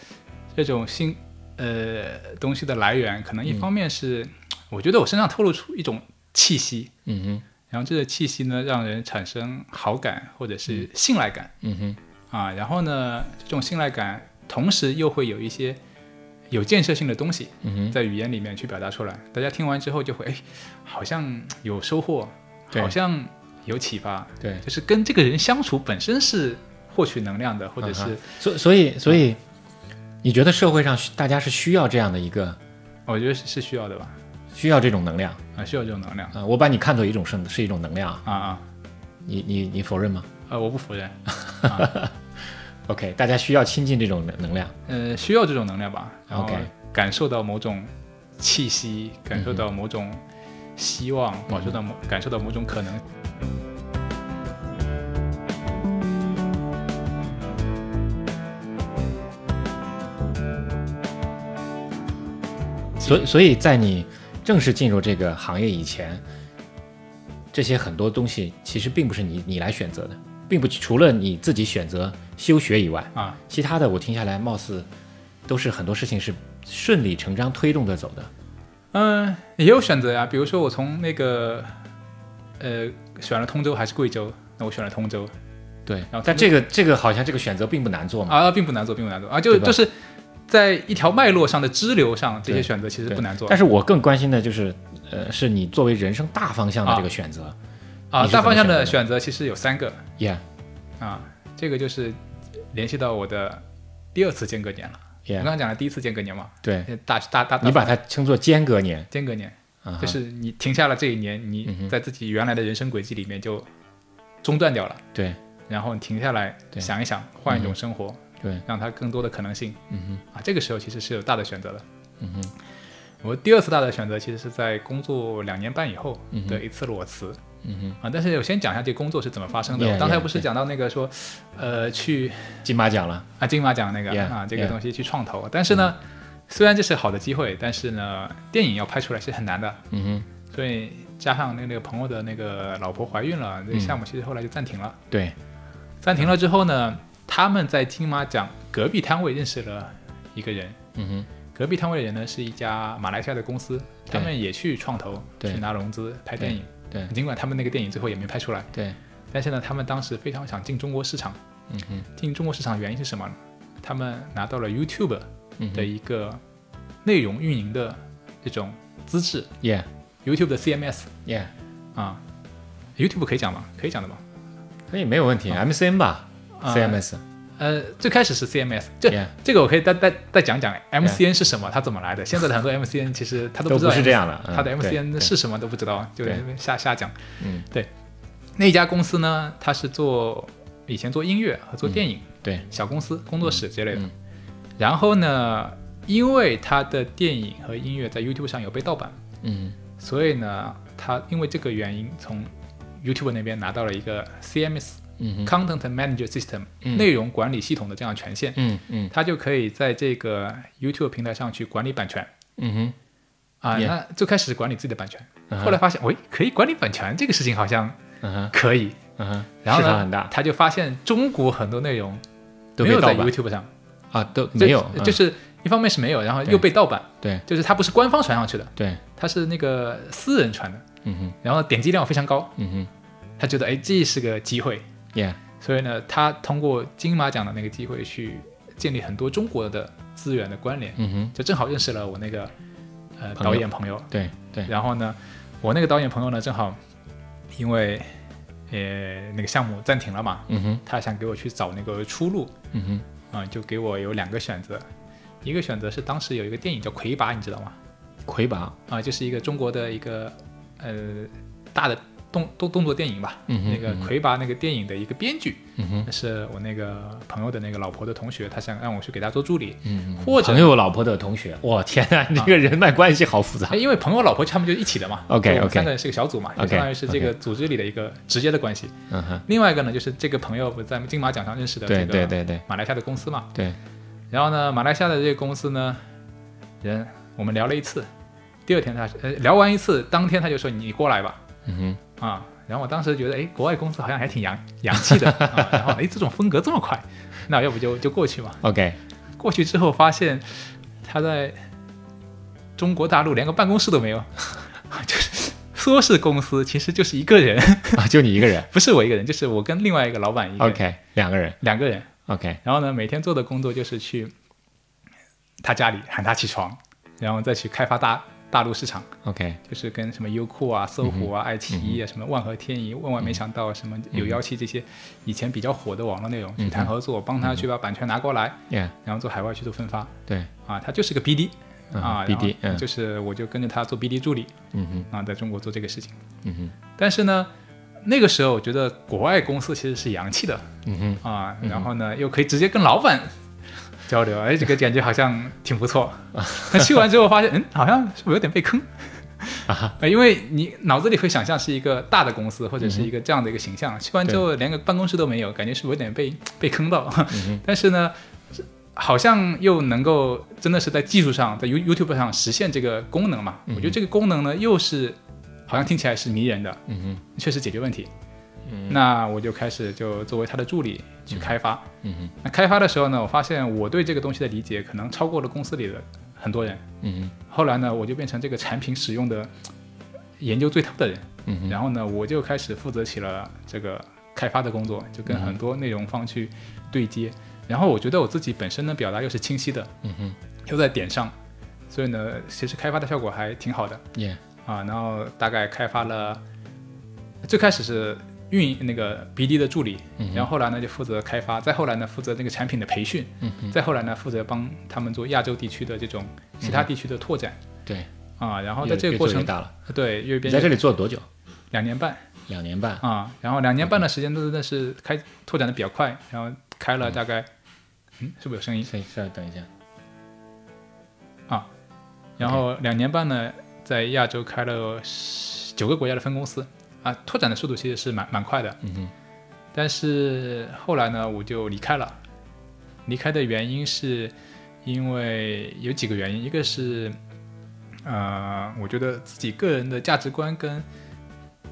这种新呃东西的来源，可能一方面是、我觉得我身上透露出一种气息，嗯哼。然后这个气息呢，让人产生好感或者是信赖感、嗯哼。啊。然后呢，这种信赖感同时又会有一些有建设性的东西嗯哼，在语言里面去表达出来，大家听完之后就会哎，好像有收获，好像有启发，对，就是跟这个人相处本身是获取能量的，或者是、嗯所所以所以，你觉得社会上大家是需要这样的一个我觉得是是需要的吧，需要这种能量？啊，需要这种能量。啊、我把你看作一种是是一种能量，啊啊，你你你否认吗？呃，我不否认？OK，大家需要亲近这种能能量。呃，需要这种能量吧，OK。感受到某种气息，感受到某种希望，感受到某感受到某种可能。所以所以在你正式进入这个行业以前，这些很多东西其实并不是你你来选择的，并不除了你自己选择休学以外，啊，其他的我听下来貌似都是很多事情是顺理成章推动着走的。嗯、也有选择呀，比如说我从那个呃选了通州还是贵州，那我选了通州对然后，但这个这个好像这个选择并不难做嘛。啊，并不难做，并不难做啊，就就是在一条脉络上的支流上，这些选择其实不难做。但是我更关心的就是，呃，是你作为人生大方向的啊。这个选择。啊。大方向的选择其实有三个。Yeah, 啊，这个就是联系到我的第二次间隔年了。我刚刚讲了第一次间隔年嘛，对，大大大，你把它称作间隔年，间隔年，就是你停下了这一年，嗯你在自己原来的人生轨迹里面就中断掉了，对。然后你停下来想一想，换一种生活，对，让它更多的可能性嗯哼，啊。这个时候其实是有大的选择的。嗯哼，我第二次大的选择其实是在工作两年半以后的一次裸辞嗯哼，啊。但是我先讲一下这个工作是怎么发生的。Yeah, 我刚才不是.讲到那个说，呃，去金马奖了，啊金马奖那个 Yeah, 啊这个东西去创投，但是呢，虽然这是好的机会，但是呢，电影要拍出来是很难的。嗯哼，所以加上那那个朋友的那个老婆怀孕了，这项目其实后来就暂停了。对，暂停了之后呢，他们在金马奖隔壁摊位认识了一个人，嗯哼，隔壁摊位的人呢是一家马来西亚的公司，他们也去创投，对去拿融资拍电影。对尽管他们那个电影最后也没拍出来，对，但是呢，他们当时非常想进中国市场。嗯哼，进中国市场原因是什么呢？他们拿到了 YouTube 的一个内容运营的这种资质，Yeah,，YouTube 的 CMS Yeah，啊，YouTube 可以讲吗？可以讲的吗？可以没有问题，MCN 吧。啊，CMS，呃，最开始是 CMS，这这个我可以再再再讲讲 MCN 是什么，它怎么来的。现在的很多 MCN 其实他都不知道是这样的，它的 MCN 是什么都不知道，就对。瞎瞎讲。嗯，那家公司呢，它是做以前做音乐和做电影，对，小公司工作室之类的。嗯然后呢，因为它的电影和音乐在 YouTube 上有被盗版，嗯。所以呢，他因为这个原因从 YouTube 那边拿到了一个 CMS、Content Manager System、嗯。内容管理系统的这样权限。嗯嗯。他就可以在这个 YouTube 平台上去管理版权。嗯哼，啊。那最开始是管理自己的版权，后来发现，喂，可以管理版权这个事情好像嗯哼，可以。嗯哼，然后呢市场很大，，他就发现中国很多内容都没有在 YouTube 上，啊，都没有，嗯。就是一方面是没有，然后又被盗版，对。就是它不是官方传上去的，对，它是那个私人传的，嗯哼，然后点击量非常高，嗯哼。他觉得哎这是个机会，，Yeah，所以呢，他通过金马奖的那个机会去建立很多中国的资源的关联，嗯哼，就正好认识了我那个呃导演朋友，对对，然后呢，我那个导演朋友呢，正好因为呃那个项目暂停了嘛，嗯哼，他想给我去找那个出路嗯哼，啊、就给我有两个选择，一个选择是当时有一个电影叫《魁拔》，你知道吗？魁拔，啊、就是一个中国的一个呃大的动动动作电影吧，嗯那个魁拔那个电影的一个编剧，是我那个朋友的那个老婆的同学，他想让我去给他做助理，嗯，或者朋友老婆的同学，我天啊，你这个人脉关系好复杂哎，因为朋友老婆他们就一起的嘛 OK，OK 三个人是个小组嘛，就 OK，相当于是这个组织里的一个直接的关系。嗯哼，另外一个呢，就是这个朋友不是在金马奖上认识的这对个对对对马来西亚的公司嘛，对，然后呢，马来西亚的这个公司呢，人我们聊了一次，第二天他呃聊完一次，当天他就说你过来吧嗯哼，啊，然后我当时觉得哎，国外公司好像还挺洋洋气的啊，然后哎这种风格这么快，那要不就就过去嘛。OK，过去之后发现他在中国大陆连个办公室都没有，就是说是公司，其实就是一个人，啊，就你一个人。不是我一个人，就是我跟另外一个老板一个人，OK，两个人。两个人。OK，然后呢，每天做的工作就是去他家里喊他起床，然后再去开发大大陆市场，OK，就是跟什么优酷啊、搜狐啊、爱奇艺啊、什么万和天宜，万万没想到什么有妖气这些以前比较火的网络内容去谈合作，帮他去把版权拿过来然后做海外去做分发。对，啊，他就是个 BD 嗯啊 BD 嗯。就是我就跟着他做 BD 助理嗯哼，啊，在中国做这个事情。嗯哼，但是呢，那个时候我觉得国外公司其实是洋气的。嗯哼，啊，然后呢又可以直接跟老板交流，哎，这个感觉好像挺不错。但去完之后发现，嗯，好像是不是有点被坑？啊呃 因为你脑子里会想象是一个大的公司或者是一个这样的一个形象，去完之后连个办公室都没有，感觉是不是有点被被坑到？但是呢，好像又能够真的是在技术上，在 You YouTube 上实现这个功能嘛？我觉得这个功能呢，又是好像听起来是迷人的，嗯哼，确实解决问题。嗯那我就开始就作为他的助理去开发。嗯哼，那开发的时候呢，我发现我对这个东西的理解可能超过了公司里的很多人。嗯后来呢，我就变成这个产品使用的研究最透的人。然后呢，我就开始负责起了这个开发的工作，就跟很多内容方去对接。然后我觉得我自己本身的表达又是清晰的，嗯哼又在点上，所以呢，其实开发的效果还挺好的，Yeah，啊。然后大概开发了，最开始是运营那个 BD 的助理，然后后来呢就负责开发，再后来呢负责那个产品的培训，嗯，再后来呢负责帮他们做亚洲地区的这种其他地区的拓展对，啊。然后在这个过程，做越大了。对，越变你在这里做了多久？两年半。两年半。啊，然后两年半的时间都真的是开拓展的比较快，然后开了大概，嗯，是不是有声音？是是，等一下。啊然后两年半呢，在亚洲开了十九个国家的分公司，啊，拓展的速度其实是蛮蛮快的。嗯哼，但是后来呢，我就离开了。离开的原因是因为有几个原因，一个是，呃，我觉得自己个人的价值观跟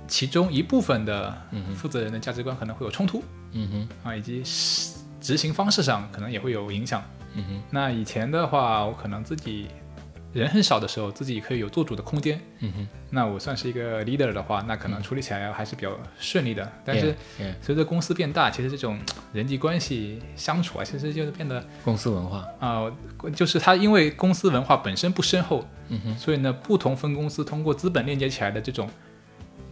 其中一部分的负责人的价值观可能会有冲突。嗯哼，啊，以及实执行方式上可能也会有影响。嗯哼，那以前的话，我可能自己人很少的时候，自己可以有做主的空间。嗯哼，那我算是一个 leader 的话，那可能处理起来还是比较顺利的。但是随着公司变大，其实这种人际关系相处啊，其实就是变得公司文化。啊、就是它因为公司文化本身不深厚，嗯哼，所以呢，不同分公司通过资本链接起来的这种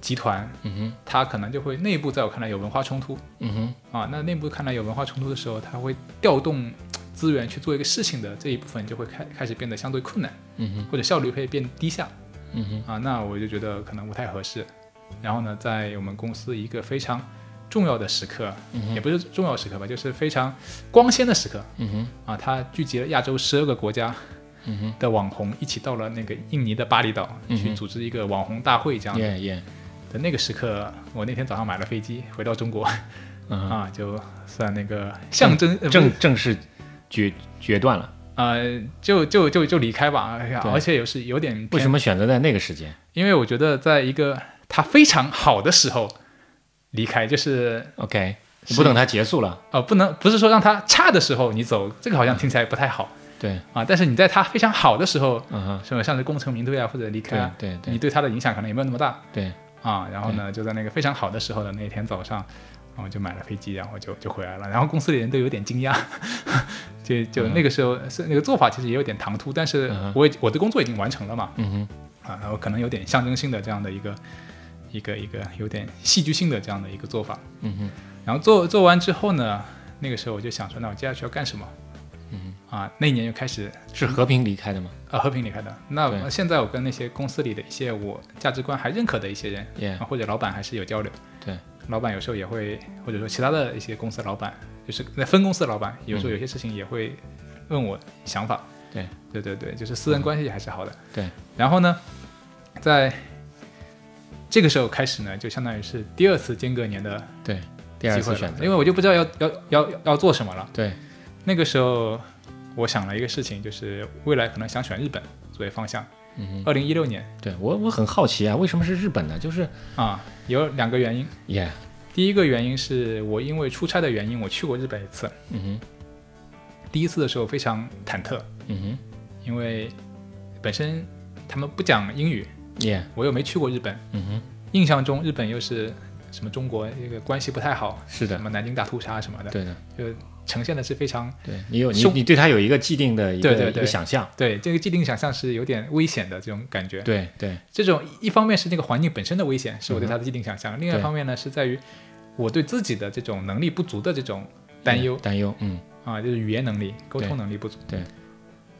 集团，嗯哼，它可能就会内部在我看来有文化冲突。嗯哼，啊，那内部看来有文化冲突的时候，它会调动资源去做一个事情的这一部分就会开开始变得相对困难，嗯哼，或者效率会变低下。嗯哼，啊。那我就觉得可能不太合适。然后呢，在我们公司一个非常重要的时刻，也不是重要时刻吧，就是非常光鲜的时刻嗯哼，啊，它聚集了亚洲十二个国家嗯哼。的网红一起到了那个印尼的巴厘岛去组织一个网红大会，这样的。，Yeah Yeah，的那个时刻，我那天早上买了飞机回到中国嗯，啊，就算那个象征正正式决决断了。呃，就就就就离开吧，哎呀而且有是有点为什么选择在那个时间因为我觉得在一个他非常好的时候离开，就是？OK，你不等他结束了。呃不能不是说让他差的时候你走，这个好像听起来不太好对，啊。但是你在他非常好的时候，嗯哼，什么像是功成名退啊或者离开对啊，对对你对他的影响可能也没有那么大对，啊。然后呢，就在那个非常好的时候的那天早上。然后就买了飞机，然后就就回来了。然后公司里人都有点惊讶，就就那个时候是那个做法其实也有点唐突，但是我已我的工作已经完成了嘛，嗯哼，啊，然后可能有点象征性的这样的一个一个一个有点戏剧性的这样的一个做法。嗯哼，然后做做完之后呢，那个时候我就想说，那我接下去要干什么？嗯啊，那一年又开始是和平离开的吗啊和平离开的。那现在我跟那些公司里的一些我价值观还认可的一些人，啊或者老板还是有交流。对，老板有时候也会，或者说其他的一些公司的老板，就是在分公司的老板，有时候有些事情也会问我想法。对，对对对，就是私人关系还是好的。对，然后呢，在这个时候开始呢，就相当于是第二次间隔年的对，第二次选择。因为我就不知道要要要要做什么了。对，那个时候我想了一个事情，就是未来可能想选日本作为方向。二零一六年。对我我很好奇啊，为什么是日本呢？就是啊，有两个原因。，Yeah，第一个原因是我因为出差的原因，我去过日本一次。嗯哼，第一次的时候非常忐忑，嗯哼。因为本身他们不讲英语，，Yeah，我又没去过日本，嗯哼，印象中日本又是什么中国这个关系不太好，是的。什，么南京大屠杀什么的，对的，就呈现的是非常对你有你你对他有一个既定的一个一对对对个想象，对这个既定想象是有点危险的这种感觉。对对。这种一方面是那个环境本身的危险，是我对他的既定想象；另外一方面呢，是在于我对自己的这种能力不足的这种担忧。嗯担忧，嗯。啊，就是语言能力、沟通能力不足。对。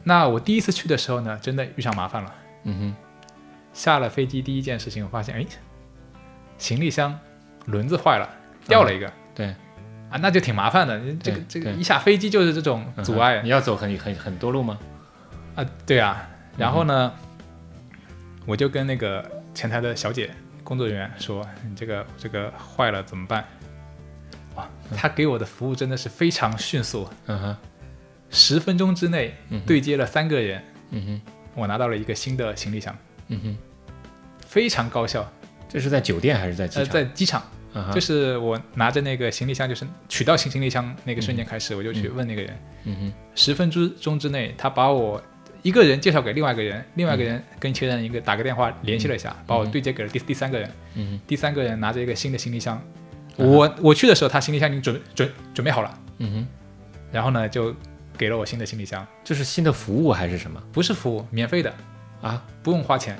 那我第一次去的时候呢，真的遇上麻烦了。嗯哼。下了飞机第一件事情，我发现，哎，行李箱轮子坏了，掉了一个。对啊，那就挺麻烦的。这个这个一下飞机就是这种阻碍你要走很很很多路吗？啊，对啊。然后呢，我就跟那个前台的小姐工作人员说：“你这个这个坏了怎么办？”哇，他给我的服务真的是非常迅速，嗯哼十分钟之内对接了三个人，嗯哼我拿到了一个新的行李箱，嗯哼，非常高效。这是在酒店还是在机呃，场？在机场，嗯就是我拿着那个行李箱，就是取到行行李箱那个瞬间开始，我就去问那个人，嗯哼。十分钟之内，他把我一个人介绍给另外一个人，另外一个人跟其他人一个打个电话联系了一下，把我对接给了第第三个人，嗯哼。第三个人拿着一个新的行李箱，我我去的时候，他行李箱已经准准准备好了，嗯哼，然后呢就给了我新的行李箱，这是新的服务还是什么？不是服务，免费的，啊？不用花钱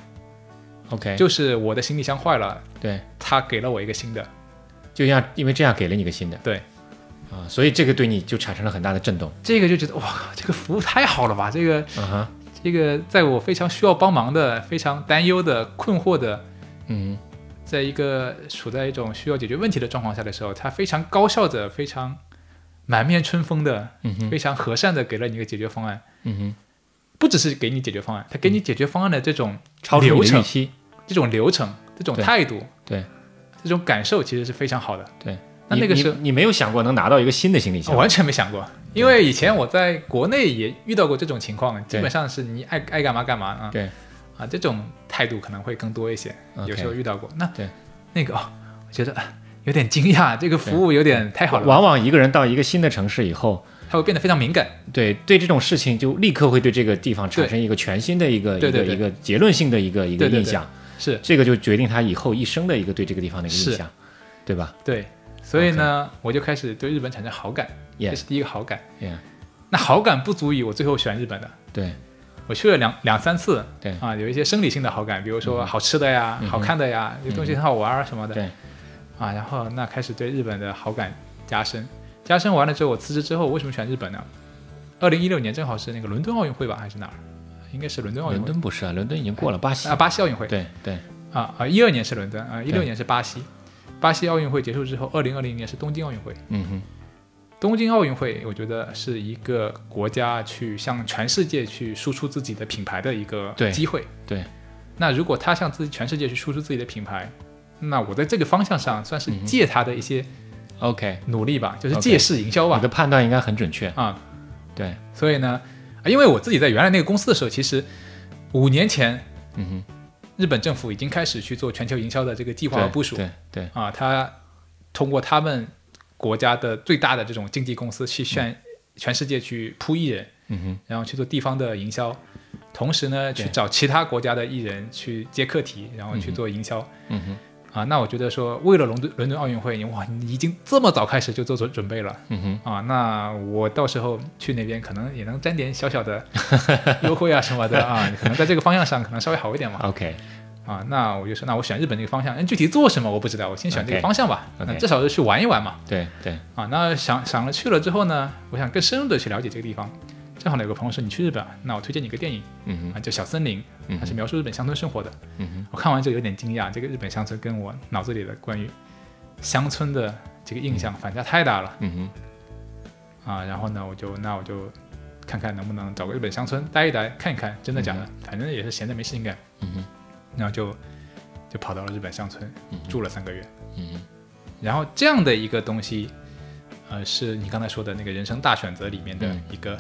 ，？OK，就是我的行李箱坏了，对，他给了我一个新的，就像因为这样给了你个新的，对啊，所以这个对你就产生了很大的震动。这个就觉得哇，这个服务太好了吧，这个嗯哼，这个在我非常需要帮忙的、非常担忧的、困惑的。嗯在一个处在一种需要解决问题的状况下的时候，他非常高效的、非常满面春风的、嗯哼非常和善的给了你一个解决方案。嗯哼，不只是给你解决方案，他给你解决方案的这种流程。这种流程、这种态度、对这种感受，其实是非常好的。对，那那个时候你没有想过能拿到一个新的行李箱？完全没想过，因为以前我在国内也遇到过这种情况，基本上是你爱爱干嘛干嘛啊。对。啊，这种态度可能会更多一些有时候遇到过。那对。那个哦，我觉得啊有点惊讶，这个服务有点太好了，往往一个人到一个新的城市以后，他会变得非常敏感。对对这种事情就立刻会对这个地方产生一个全新的一个一个一个结论性的一个一个印象，是。这个就决定他以后一生的一个对这个地方的一个印是。象，对吧？对，所以呢我就开始对日本产生好感，这是第一个好感。那好感不足以我最后选日本的，对。我去了两两三次，对。啊，有一些生理性的好感，比如说好吃的呀、嗯好看的呀，这东西很好玩儿什么的，对。啊，然后那开始对日本的好感加深，加深完了之后，我辞职之后为什么选日本呢？二零一六年正好是那个伦敦奥运会吧，还是哪儿？应该是伦敦奥运伦会敦不是啊，伦敦已经过了巴西。啊，，巴西奥运会。对对。啊啊，一二年是伦敦啊，一六年是巴西。巴西奥运会结束之后，二零二零年是东京奥运会。嗯哼。东京奥运会，我觉得是一个国家去向全世界去输出自己的品牌的一个机会。对，那如果他向自己全世界去输出自己的品牌，那我在这个方向上算是借他的一些，OK，努力吧，就是借势营销吧。你。的判断应该很准确，啊，对，所以呢，啊因为我自己在原来那个公司的时候，其实五年前嗯哼，日本政府已经开始去做全球营销的这个计划和部署对对。啊，他通过他们国家的最大的这种经纪公司去炫全世界去铺艺人，嗯哼然后去做地方的营销，同时呢去找其他国家的艺人去接课题，然后去做营销。嗯哼啊，那我觉得说，为了伦敦伦敦奥运会，你哇，你已经这么早开始就做准准备了嗯哼啊，那我到时候去那边可能也能沾点小小的 优惠啊什么的啊，可能在这个方向上可能稍微好一点嘛。，OK，啊，那我就说，那我选日本这个方向，那具体做什么我不知道，我先选这个方向吧。那至少是去玩一玩嘛。对对，啊，那想想了去了之后呢，我想更深入的去了解这个地方。正好呢有个朋友说你去日本啊，那我推荐你一个电影啊，嗯哼叫《小森林》，嗯它是描述日本乡村生活的。嗯我看完之后有点惊讶，这个日本乡村跟我脑子里的关于乡村的这个印象反差太大了。嗯哼。啊。然后呢，我就那我就看看能不能找个日本乡村待一待，看一看真的假的，反正也是闲着没事情干，嗯哼。然后就就跑到了日本乡村嗯住了三个月。嗯然后这样的一个东西，呃，是你刚才说的那个人生大选择里面的嗯。一个、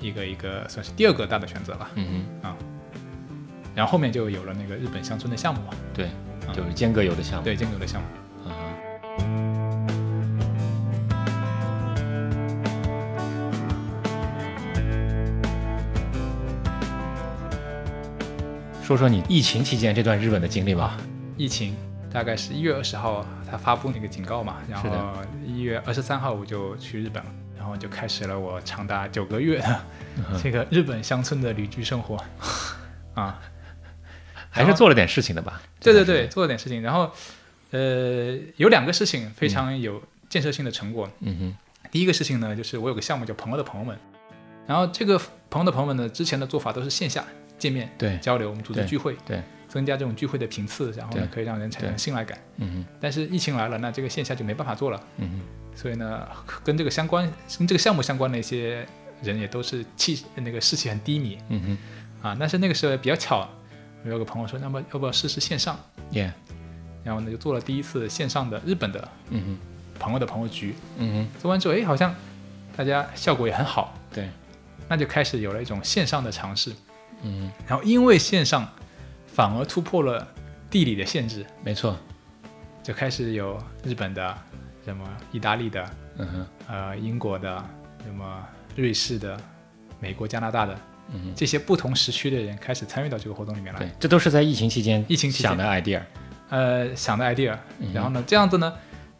一个一个算是第二个大的选择吧。嗯哼，然后后面就有了那个日本乡村的项目嘛，对，啊就是间隔有的项目，对，间隔游的项目。嗯。说说你疫情期间这段日本的经历吧。疫情大概是一月二十号，他发布那个警告嘛，然后一月二十三号我就去日本了。然后就开始了我长达九个月的这个日本乡村的旅居生活 啊。还是做了点事情的吧？对对对，做了点事情。然后，呃，有两个事情非常有建设性的成果。嗯哼。第一个事情呢，就是我有个项目叫“朋友的朋友们”，然后这个朋友的朋友们呢，之前的做法都是线下见面、对交流，我们组织聚会，对，增加这种聚会的频次，然后呢，可以让人产生信赖感。嗯哼。但是疫情来了，那这个线下就没办法做了。嗯哼。所以呢，跟这个相关、跟这个项目相关的一些人也都是气那个士气很低迷。嗯哼。啊，但是那个时候比较巧。我有个朋友说，那么要不要试试线上？Yeah，然后呢就做了第一次线上的日本的，嗯哼，朋友的朋友局，嗯哼，做完之后，哎，好像大家效果也很好，对，那就开始有了一种线上的尝试，嗯，然后因为线上反而突破了地理的限制，没错，就开始有日本的，什么意大利的，嗯哼，呃，英国的，什么瑞士的，美国、加拿大的。嗯，这些不同时区的人开始参与到这个活动里面来。对，这都是在疫情期间疫情想的 idea，呃，想的 idea。然后呢，这样子呢，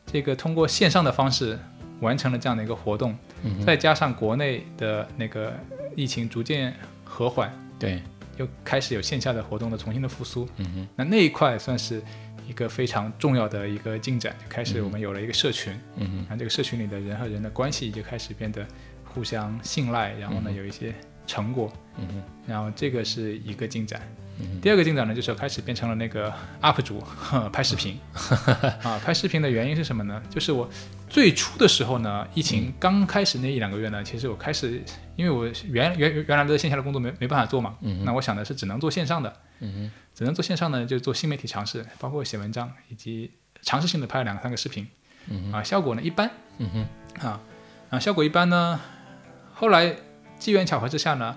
这个通过线上的方式完成了这样的一个活动，再加上国内的那个疫情逐渐和缓，对，又开始有线下的活动的重新的复苏。嗯哼，那那一块算是一个非常重要的一个进展，就开始我们有了一个社群。嗯哼，然后这个社群里的人和人的关系就开始变得互相信赖，然后呢，有一些。成果，嗯哼，然后这个是一个进展，嗯第二个进展呢，就是开始变成了那个 UP 主拍视频，啊，拍视频的原因是什么呢？就是我最初的时候呢，疫情刚开始那一两个月呢，其实我开始，因为我原原原来的线下的工作没没办法做嘛，嗯那我想的是只能做线上的，嗯，只能做线上呢，就做新媒体尝试，包括写文章以及尝试性的拍了两三个视频，嗯啊，效果呢一般，嗯，啊，啊，效果一般呢，后来。机缘巧合之下呢，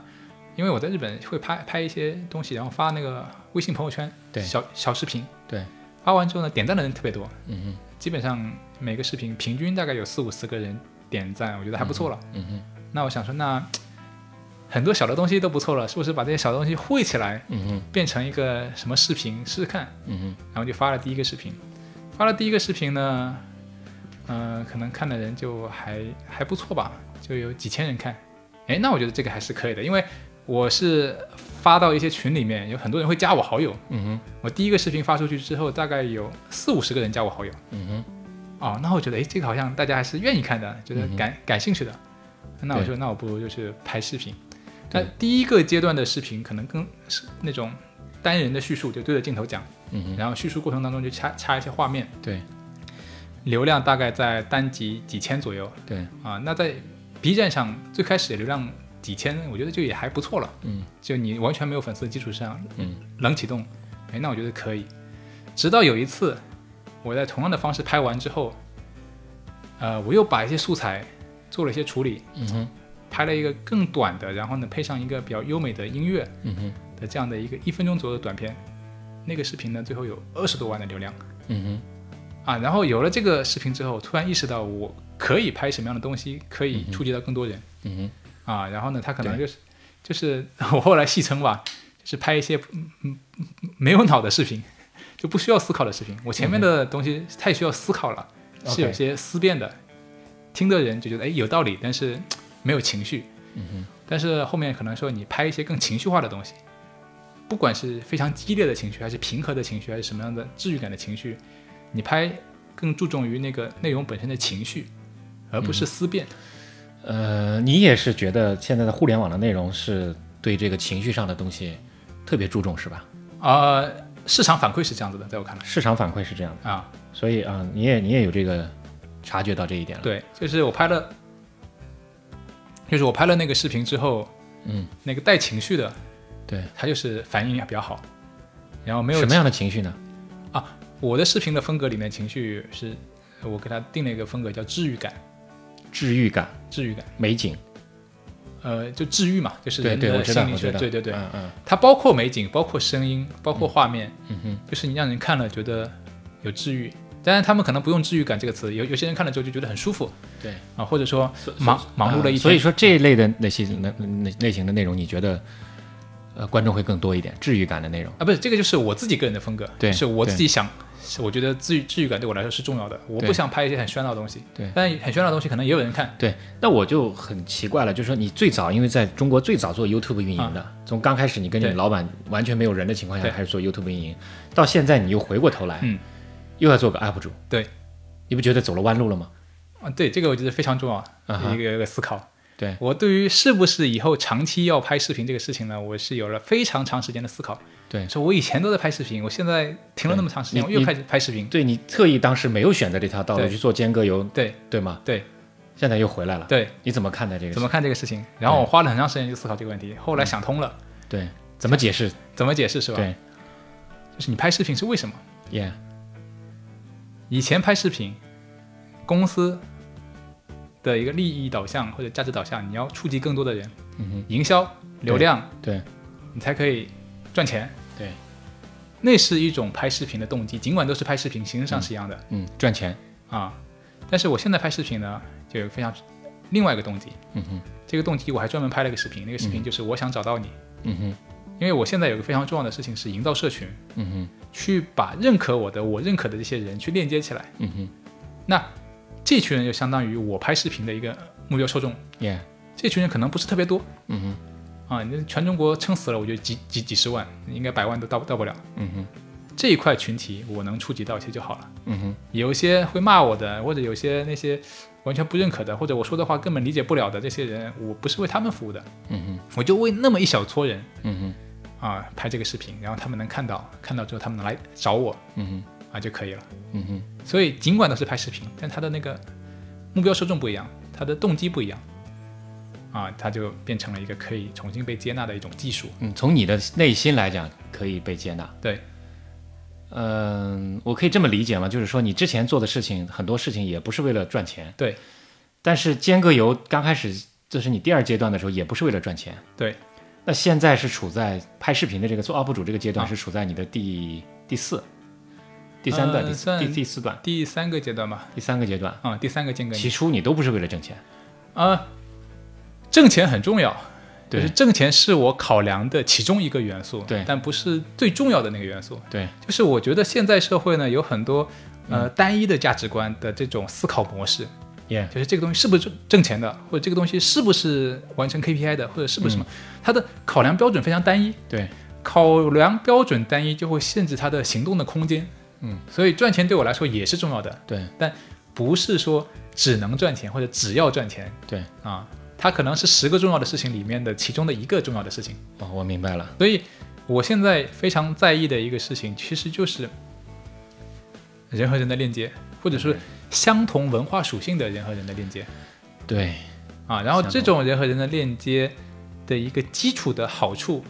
因为我在日本会拍拍一些东西，然后发那个微信朋友圈，对，小小视频，对，发完之后呢，点赞的人特别多，嗯哼，基本上每个视频平均大概有四五十个人点赞，我觉得还不错了，嗯哼，那我想说，那很多小的东西都不错了，是不是把这些小东西汇起来，嗯哼，变成一个什么视频试试看，嗯哼，然后就发了第一个视频，发了第一个视频呢，嗯，可能看的人就还还不错吧，就有几千人看。哎，那我觉得这个还是可以的，因为我是发到一些群里面，有很多人会加我好友。嗯哼，我第一个视频发出去之后，大概有四五十个人加我好友。嗯哼，哦，那我觉得，哎，这个好像大家还是愿意看的，觉得感感兴趣的。那我说，那我不如就是拍视频。那第一个阶段的视频可能更是那种单人的叙述，就对着镜头讲。嗯哼，然后叙述过程当中就插插一些画面。对，流量大概在单集几千左右。对，啊，那在。B 站上最开始流量几千，我觉得就也还不错了。嗯，就你完全没有粉丝的基础上，嗯，冷启动，哎，那我觉得可以。直到有一次，我在同样的方式拍完之后，呃，我又把一些素材做了一些处理，嗯哼，拍了一个更短的，然后呢配上一个比较优美的音乐，嗯哼，的这样的一个一分钟左右的短片，那个视频呢最后有二十多万的流量。嗯哼，啊，然后有了这个视频之后，突然意识到我。可以拍什么样的东西，可以触及到更多人。嗯哼，啊，然后呢，他可能就是，就是 我后来戏称吧，就是拍一些没有脑的视频，就不需要思考的视频。我前面的东西太需要思考了，是有些思辨的，听的人就觉得哎有道理，但是没有情绪。嗯哼，但是后面可能说你拍一些更情绪化的东西，不管是非常激烈的情绪，还是平和的情绪，还是什么样的治愈感的情绪，你拍更注重于那个内容本身的情绪。而不是思辨，呃，你也是觉得现在的互联网的内容是对这个情绪上的东西特别注重，是吧？啊，市场反馈是这样子的，在我看来，市场反馈是这样的啊，所以啊，你也你也有这个察觉到这一点了。对，就是我拍了，就是我拍了那个视频之后，嗯，那个带情绪的，对，他就是反应比较好，然后没有什么样的情绪呢？啊，我的视频的风格里面情绪是我给他定了一个风格叫治愈感。治愈感，治愈感，美景，呃，就治愈嘛，就是人的心理学，对对对，嗯嗯，它包括美景，包括声音，包括画面，嗯哼，就是你让人看了觉得有治愈，当然他们可能不用治愈感这个词，有有些人看了之后就觉得很舒服，对。啊，或者说忙忙碌了一天，所以说这一类的那些那那类型的内容，你觉得呃观众会更多一点，治愈感的内容。啊，不是这个就是我自己个人的风格，对，是我自己想是我觉得治愈治愈感对我来说是重要的。我不想拍一些很喧闹的东西，对。但很喧闹的东西可能也有人看。对，那我就很奇怪了，就是说你最早因为在中国最早做 YouTube 运营的，从刚开始你跟你老板完全没有人的情况下对开始做 YouTube 运营，到现在你又回过头来，嗯，又要做个 UP 主，对，你不觉得走了弯路了吗？啊，对，这个我觉得非常重要，一个一个思考。对我对于是不是以后长期要拍视频这个事情呢，我是有了非常长时间的思考。对说我以前都在拍视频，我现在停了那么长时间，我又开始拍视频。对你特意当时没有选择这条道路去做间隔游，对对吗？对现在又回来了，对，你怎么看待这个？怎么看这个事情？然后我花了很长时间去思考这个问题，后来想通了，对？怎么解释？怎么解释是吧？对就是你拍视频是为什么？，Yeah，以前拍视频，公司的一个利益导向或者价值导向，你要触及更多的人，营销流量，对。你才可以赚钱。对，那是一种拍视频的动机，尽管都是拍视频，形式上是一样的、嗯，赚钱，啊。但是我现在拍视频呢，就有非常另外一个动机。嗯哼，这个动机我还专门拍了个视频，那个视频就是我想找到你，嗯哼，因为我现在有个非常重要的事情是营造社群，嗯哼，去把认可我的、我认可的这些人去链接起来。嗯哼。那这群人就相当于我拍视频的一个目标受众。，Yeah，这群人可能不是特别多。嗯哼，啊，你全中国撑死了，我觉得几几几十万，应该百万都到到不了。嗯哼，这一块群体我能触及到，一些就好了。嗯哼，有一些会骂我的，或者有些那些完全不认可的，或者我说的话根本理解不了的这些人，我不是为他们服务的，嗯哼，我就为那么一小撮人嗯哼，啊拍这个视频，然后他们能看到，看到之后他们能来找我嗯哼，啊就可以了。嗯哼，所以尽管都是拍视频，但他的那个目标受众不一样，他的动机不一样，啊，他就变成了一个可以重新被接纳的一种技术。嗯，从你的内心来讲，可以被接纳。对，嗯，我可以这么理解吗？就是说，你之前做的事情，很多事情也不是为了赚钱。对。但是间隔游刚开始，这是你第二阶段的时候，也不是为了赚钱。对。那现在是处在拍视频的这个做 UP 主这个阶段，啊是处在你的第第四、第三段、第四、呃算第第四段、第三个阶段吧，第三个阶段。啊、第三个间隔起初你都不是为了挣钱。啊、挣钱很重要，就对是挣钱是我考量的其中一个元素，对。但不是最重要的那个元素。对，就是我觉得现在社会呢有很多呃、单一的价值观的这种思考模式，耶，就是这个东西是不是挣钱的，或者这个东西是不是完成 KPI 的，或者是不是什么，它的考量标准非常单一，对，考量标准单一就会限制它的行动的空间。嗯，所以赚钱对我来说也是重要的，对，但不是说只能赚钱或者只要赚钱对。啊，它可能是十个重要的事情里面的其中的一个重要的事情。哦，我明白了。所以我现在非常在意的一个事情，其实就是人和人的链接，或者说相同文化属性的人和人的链接对，啊。然后这种人和人的链接的一个基础的好处，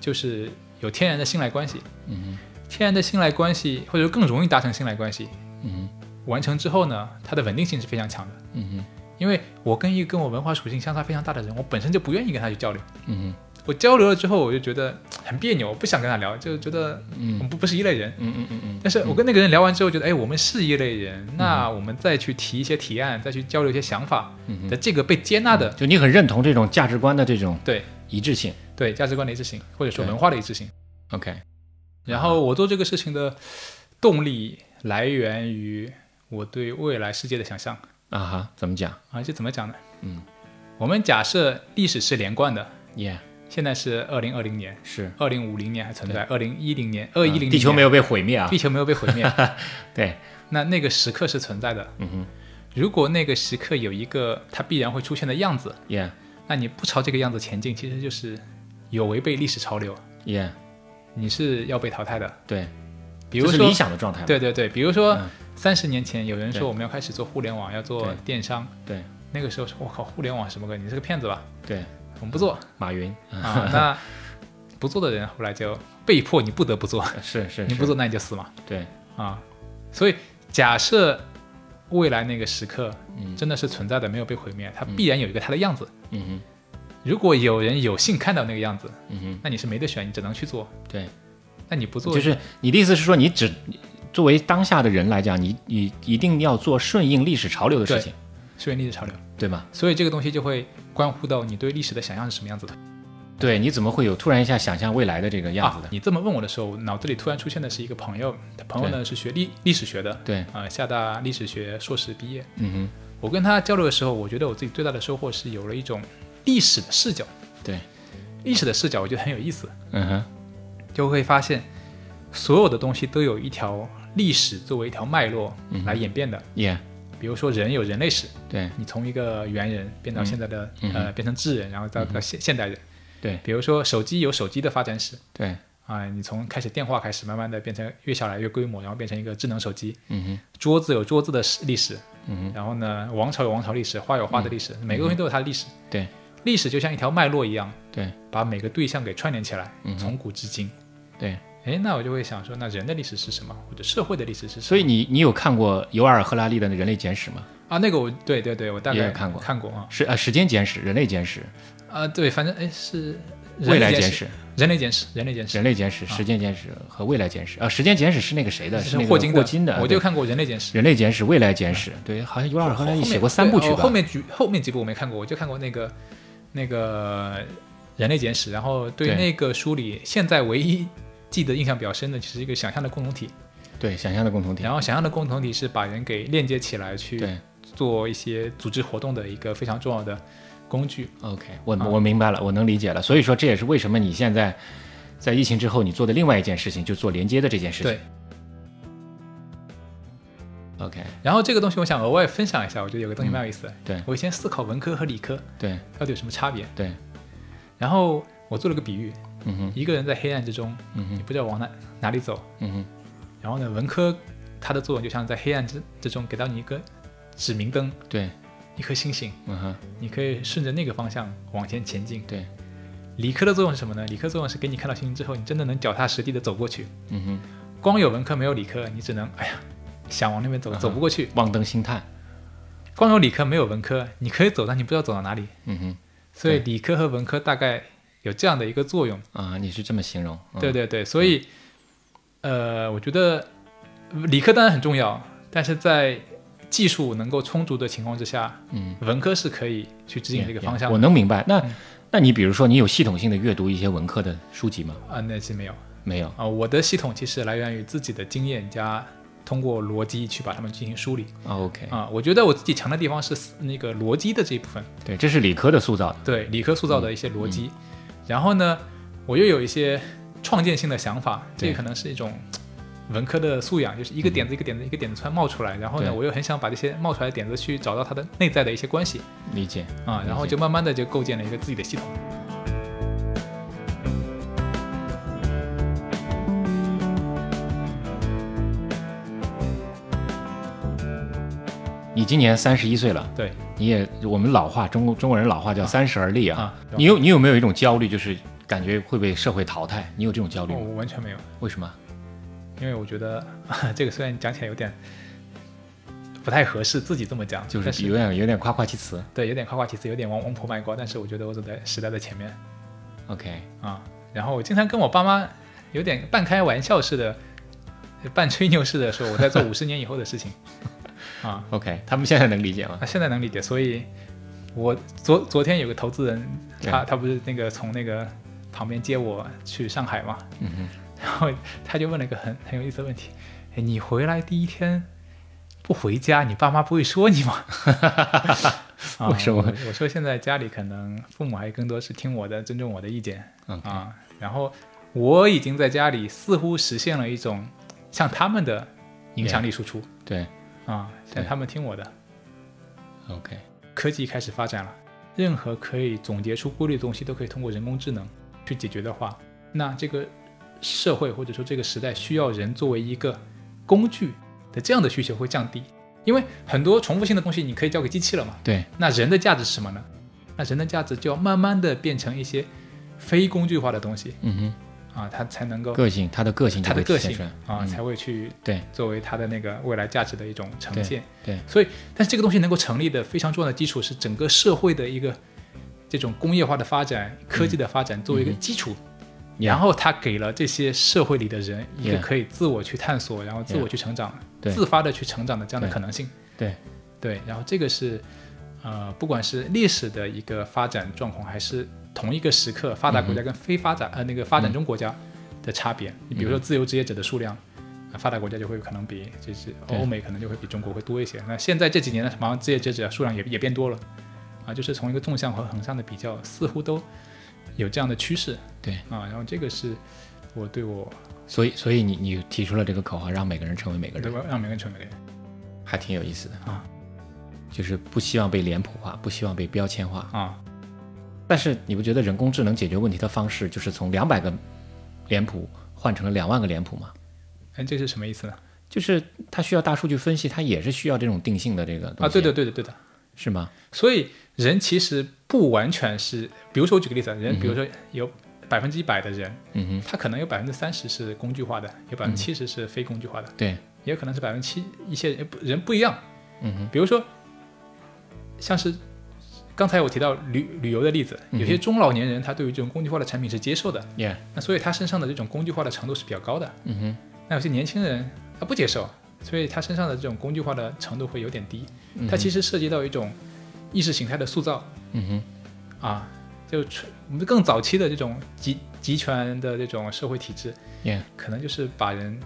就是有天然的信赖关系。嗯天然的信赖关系，或者说更容易达成信赖关系，哼，嗯完成之后呢，它的稳定性是非常强的。哼，嗯哼，因为我跟一个跟我文化属性相差非常大的人，我本身就不愿意跟他去交流。嗯我交流了之后，我就觉得很别扭，我不想跟他聊，就觉得，嗯我们不不是一类人。嗯嗯嗯嗯。但是我跟那个人聊完之后，觉得哎，我们是一类人，那我们再去提一些提案，再去交流一些想法的这个被接纳的，就你很认同这种价值观的这种对一致性。对价值观的一致性，或者说文化的一致性。OK，然后我做这个事情的动力来源于我对未来世界的想象。啊哈，怎么讲？啊，这怎么讲呢？嗯，我们假设历史是连贯的，？Yeah，现在是二零二零年，是。二零五零年还存在，二零一零年、二一零地球没有被毁灭啊。地。球没有被毁灭，对，那那个时刻是存在的。嗯哼。如果那个时刻有一个它必然会出现的样子，，Yeah。那你不朝这个样子前进，其实就是有违背历史潮流，Yeah，你是要被淘汰的。对，比如说理，想的状态。对对对，比如说嗯三十年前有人说我们要开始做互联网，要做电商，对那个时候说我靠，互联网什么鬼？你是个骗子吧？对，我们不做马云啊。那不做的人后来就被迫你不得不做，是 是，是你不做那你就死嘛对，啊。所以假设未来那个时刻嗯真的是存在的，没有被毁灭，它必然有一个它的样子。嗯哼如果有人有幸看到那个样子，嗯哼，那你是没得选，你只能去做。对，那你不做，就是你的意思是说，你只作为当下的人来讲，你你一定要做顺应历史潮流的事情，顺应历史潮流。对吗？所以这个东西就会关乎到你对历史的想象是什么样子的。对，你怎么会有突然一下想象未来的这个样子的？啊你这么问我的时候，脑子里突然出现的是一个朋友，他朋友呢是学历历史学的，对，啊、厦大历史学硕士毕业。嗯哼我跟他交流的时候，我觉得我自己最大的收获是有了一种历史的视角。对，历史的视角我觉得很有意思，嗯哼，就会发现所有的东西都有一条历史作为一条脉络来演变的。耶，比如说人有人类史，对。你从一个猿人变到现在的、嗯呃变成智人，然后到到现现代人。对。比如说手机有手机的发展史。对，啊、你从开始电话开始，慢慢的变成越小来越规模，然后变成一个智能手机。嗯哼，桌子有桌子的史历史，嗯然后呢，王朝有王朝历史，花有花的历史，每个东西都有它的历史。对，历史就像一条脉络一样，对，把每个对象给串联起来，嗯从古至今。对。哎，那我就会想说，那人的历史是什么，或者社会的历史是什么？所以你你有看过尤尔赫拉利的《人类简史》吗？啊，那个我对对对，我大概也有看过看过啊是呃，时间简史、人类简史、啊，对，反正哎是未来简史，人类简史，人类简史人类简史、时间简史和未来简史。啊，时间简史是那个谁的？是那个霍金霍金的。我就看过人类简史。人类简史、未来简史。对，好像尤尔赫拉利写过三部曲吧？后面几后面几部我没看过，我就看过那个那个人类简史，然后对对那个书里现在唯一记得印象比较深的，其实是一个想象的共同体。对，想象的共同体。然后想象的共同体是把人给链接起来，去做一些组织活动的一个非常重要的工具。，OK，我啊我明白了，我能理解了。所以说，这也是为什么你现在在疫情之后，你做的另外一件事情，就做连接的这件事情。对，，OK，然后这个东西我想额外分享一下，我觉得有个东西蛮有意思的。对。我以前思考文科和理科对。到底有什么差别，对，然后我做了个比喻，嗯哼。一个人在黑暗之中，嗯哼。你不知道往哪哪里走，嗯哼，然后呢，文科它的作用就像在黑暗之之中给到你一个指明灯，对，一颗星星，嗯哼，你可以顺着那个方向往前前进。对，理科的作用是什么呢？理科作用是给你看到星星之后，你真的能脚踏实地的走过去。嗯哼，光有文科没有理科，你只能哎呀想往那边走，走不过去。望灯兴叹。光有理科没有文科，你可以走，但你不知道走到哪里。嗯哼，所以理科和文科大概有这样的一个作用。啊，你是这么形容？嗯对对对，所以呃，我觉得理科当然很重要，但是在技术能够充足的情况之下，嗯，文科是可以去指引这个方向我。能明白。那嗯那你比如说，你有系统性的阅读一些文科的书籍吗？啊，那是没有没有。啊，我的系统其实来源于自己的经验加通过逻辑去把它们进行梳理啊，OK，啊。我觉得我自己强的地方是那个逻辑的这一部分，对，这是理科的塑造的。对理科塑造的一些逻嗯辑。然后呢，我又有一些创建性的想法，这可能是一种文科的素养，就是一个点子一个点子一个点子突然冒出来，然后呢，我又很想把这些冒出来的点子去找到它的内在的一些关系理解。啊，然后就慢慢的就构建了一个自己的系统。你今年三十一岁了，对你也我们老话中国中国人老话叫三十而立啊。啊，你有你有没有一种焦虑，就是感觉会被社会淘汰？你有这种焦虑哦吗？我完全没有，为什么？因为我觉得 这个虽然讲起来有点不太合适，自己这么讲，就是有点有点夸夸其词。对，有点夸夸其词，有点王王婆卖瓜，但是我觉得我走在时代的前面 OK，啊。然后我经常跟我爸妈有点半开玩笑似的、半吹牛似的说我在做五十年以后的事情啊。OK，他们现在能理解吗？那现在能理解，所以我昨昨天有个投资人，他他不是那个从那个旁边接我去上海嘛，嗯哼，然后他就问了一个很很有意思的问题：哎，你回来第一天不回家，你爸妈不会说你吗？啊为什么我我说现在家里可能父母还更多是听我的，尊重我的意见啊。然后我已经在家里似乎实现了一种像他们的影响力输出对啊，对。像他们听我的。，OK，科技开始发展了，任何可以总结出规律的东西都可以通过人工智能去解决的话，那这个社会或者说这个时代需要人作为一个工具的这样的需求会降低，因为很多重复性的东西你可以交给机器了嘛，对。那人的价值是什么呢？那人的价值就要慢慢的变成一些非工具化的东西。嗯啊，他才能够，个性，他的个性他的个性啊，嗯才会去对作为他的那个未来价值的一种呈现。对，所以，但是这个东西能够成立的非常重要的基础是整个社会的一个这种工业化的发展、科技的发展作为一个基础，然后他给了这些社会里的人一个可以自我去探索，然后自我去成长、对。自发的去成长的这样的可能性。对。对，然后这个是呃，不管是历史的一个发展状况，还是同一个时刻发达国家跟非发展、呃那个发展中国家的差别。你比如说自由职业者的数量，啊发达国家就会可能比就是欧美可能就会比中国会多一些。那现在这几年呢，好像职业职业者数量也也变多了，啊，就是从一个纵向和横向的比较，似乎都有这样的趋势。对啊，然后这个是我对我所以所以你你提出了这个口号，让每个人成为每个人，对我让每个人成为每个人。还挺有意思的啊，就是不希望被脸谱化，不希望被标签化。啊，但是你不觉得人工智能解决问题的方式就是从两百个脸谱换成了两万个脸谱吗？哎，这是什么意思呢？就是它需要大数据分析，它也是需要这种定性的这个东啊，西对的，对的，对的。是吗？所以人其实不完全是，比如说我举个例子啊，人比如说有百分之一百的人，嗯哼，他可能有百分之三十是工具化的，有百分之七十是非工具化的，对，也有可能是百分之七一些人不人不一样。嗯哼，比如说像是刚才我提到旅旅游的例子，嗯有些中老年人他对于这种工具化的产品是接受的，耶，那所以他身上的这种工具化的程度是比较高的。嗯哼，那有些年轻人他不接受，所以他身上的这种工具化的程度会有点低。它其实涉及到一种意识形态的塑造。嗯哼，啊，就我们更早期的这种集集权的这种社会体制，耶，可能就是把人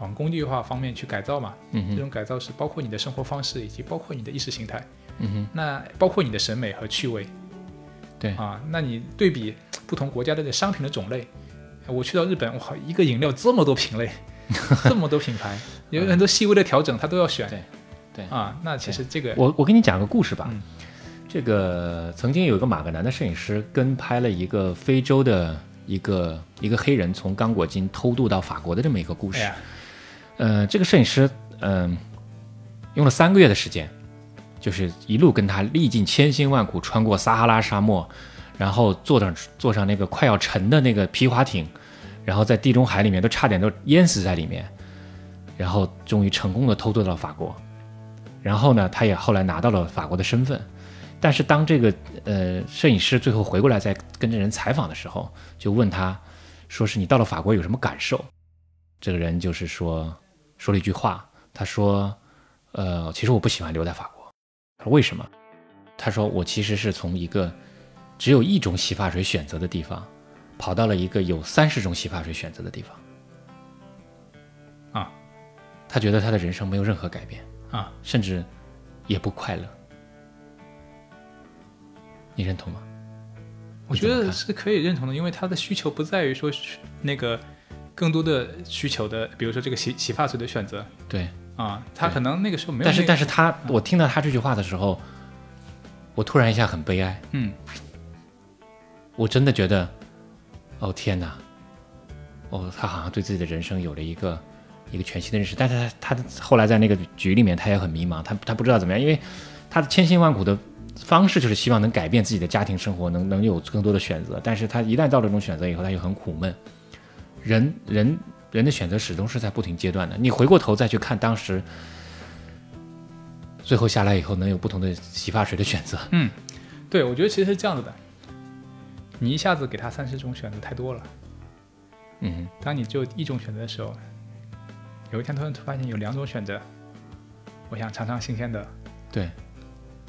往工具化方面去改造嘛。嗯哼，这种改造是包括你的生活方式，以及包括你的意识形态，嗯哼，那包括你的审美和趣味。对啊，那你对比不同国家的这商品的种类，我去到日本，哇，一个饮料这么多品类，这么多品牌，有很多细微的调整，他都要选。对对啊，那其实这个我我给你讲个故事吧。嗯这个曾经有一个马格南的摄影师跟拍了一个非洲的一个一个黑人从刚果金偷渡到法国的这么一个故事。哎，呃，这个摄影师嗯、用了三个月的时间，就是一路跟他历尽千辛万苦，穿过撒哈拉沙漠，然后坐上坐上那个快要沉的那个皮划艇，然后在地中海里面都差点都淹死在里面，然后终于成功的偷渡到法国。然后呢，他也后来拿到了法国的身份。但是当这个呃摄影师最后回过来再跟这人采访的时候，就问他，说是你到了法国有什么感受？这个人就是说说了一句话，他说，呃，其实我不喜欢留在法国。他说为什么？他说我其实是从一个只有一种洗发水选择的地方，跑到了一个有三十种洗发水选择的地方。啊，他觉得他的人生没有任何改变，啊，甚至也不快乐。你认同吗？我觉得是可以认同的，因为他的需求不在于说那个更多的需求的，比如说这个洗洗发水的选择对，啊，他可能那个时候没有、那但是但是他，我听到他这句话的时候，我突然一下很悲哀。嗯，我真的觉得，哦天哪，哦，他好像对自己的人生有了一个一个全新的认识。但是他他后来在那个局里面，他也很迷茫，他他不知道怎么样，因为他的千辛万苦的方式就是希望能改变自己的家庭生活，能能有更多的选择。但是他一旦到了这种选择以后，他又很苦闷。人人人的选择始终是在不停阶段的。你回过头再去看当时。最后下来以后，能有不同的洗发水的选择。嗯对，我觉得其实是这样子的，你一下子给他三十种选择太多了，嗯当你只有一种选择的时候，有一天突然发现有两种选择，我想尝尝新鲜的，对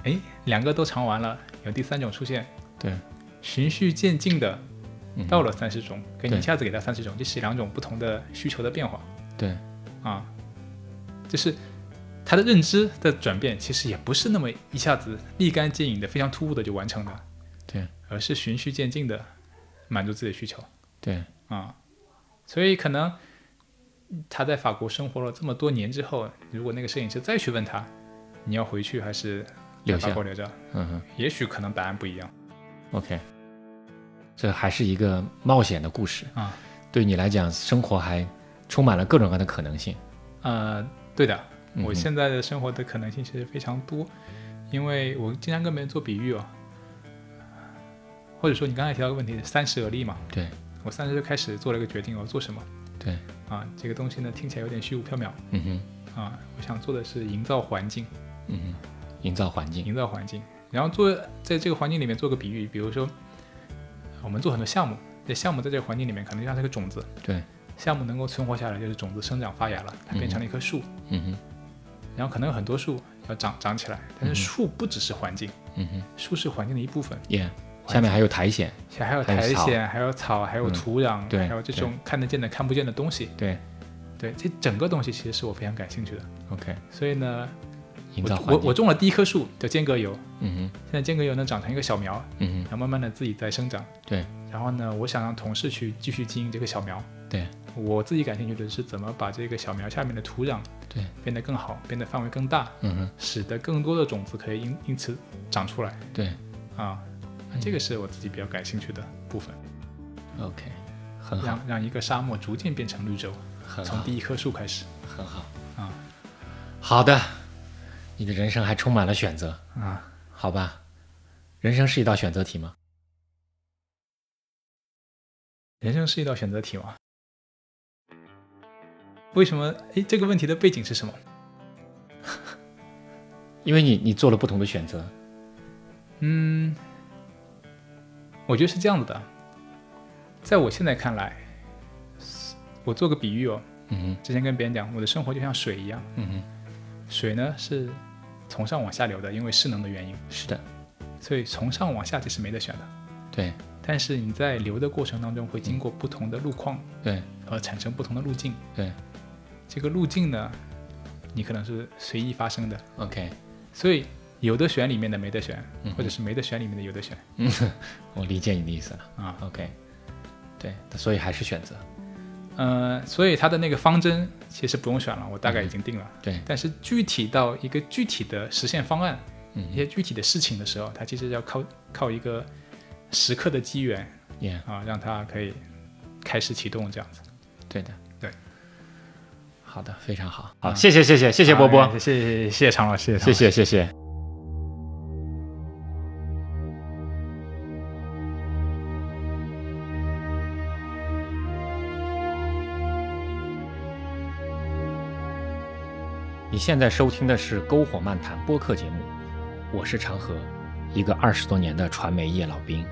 哎，两个都尝完了，有第三种出现，对，循序渐进的嗯到了三十种，跟你一下子给他三十种，这是两种不同的需求的变化。对。啊，就是他的认知的转变，其实也不是那么一下子立竿见影的、非常突兀的就完成的，对，而是循序渐进的满足自己的需求对。啊，所以可能他在法国生活了这么多年之后，如果那个摄影师再去问他，你要回去还是留下在法国留着，嗯哼。也许可能答案不一样，OK，这还是一个冒险的故事啊。对你来讲，生活还充满了各种各样的可能性。呃，对的，我现在的生活的可能性其实非常多，因为我经常跟别人做比喻哦，或者说你刚才提到个问题，三十而立嘛，对我三十就开始做了一个决定，我要做什么对，啊？这个东西呢听起来有点虚无缥缈嗯哼啊，我想做的是营造环境，嗯哼，营造环境。营造环境，然后做在这个环境里面做个比喻，比如说我们做很多项目，这项目在这个环境里面可能就像是个种子，对，项目能够存活下来，就是种子生长发芽了，它变成了一棵树，嗯哼然后可能有很多树要长长起来，但是树不只是环境，嗯哼树是环境的一部分，Yeah，下面还有苔藓，还有还有苔藓，还有草，还有嗯土壤，对还有这种看得见的、看不见的东西。对对，这整个东西其实是我非常感兴趣的。，OK，所以呢，营造环境。我我我种了第一棵树叫间隔油，嗯哼，现在间隔油能长成一个小苗，嗯然后慢慢的自己在生长。对，然后呢，我想让同事去继续经营这个小苗。对，我自己感兴趣的是怎么把这个小苗下面的土壤对变得更好，变得范围更大，嗯哼，使得更多的种子可以因因此长出来对啊。这个是我自己比较感兴趣的部分，，OK，很好，让让一个沙漠逐渐变成绿洲，从第一棵树开始很好啊。好的，你的人生还充满了选择，啊。好吧？人生是一道选择题吗？人生是一道选择题吗？为什么？诶，这个问题的背景是什么？因为你你做了不同的选择，嗯，我觉得是这样子的，在我现在看来，我做个比喻哦，嗯哼之前跟别人讲，我的生活就像水一样，嗯哼，水呢是从上往下流的，因为势能的原因，是的，所以从上往下这是没得选的。对。但是你在流的过程当中，会经过不同的路况对。而产生不同的路径。对。这个路径呢，你可能是随意发生的，，OK，所以有的选里面的没得选，嗯。或者是没得选里面的有的选。嗯 我理解你的意思了。啊。，OK，对，所以还是选择，呃，所以它的那个方针其实不用选了，我大概已经定了。对，但是具体到一个具体的实现方案，嗯。一些具体的事情的时候，它其实要靠靠一个时刻的机缘啊，让它可以开始启动这样子。对的，对。好的，非常好，啊好，谢谢谢谢谢谢波波，谢谢谢谢谢常老师，谢谢谢谢。现在收听的是《篝火漫谈》播客节目，我是长河，一个二十多年的传媒业老兵。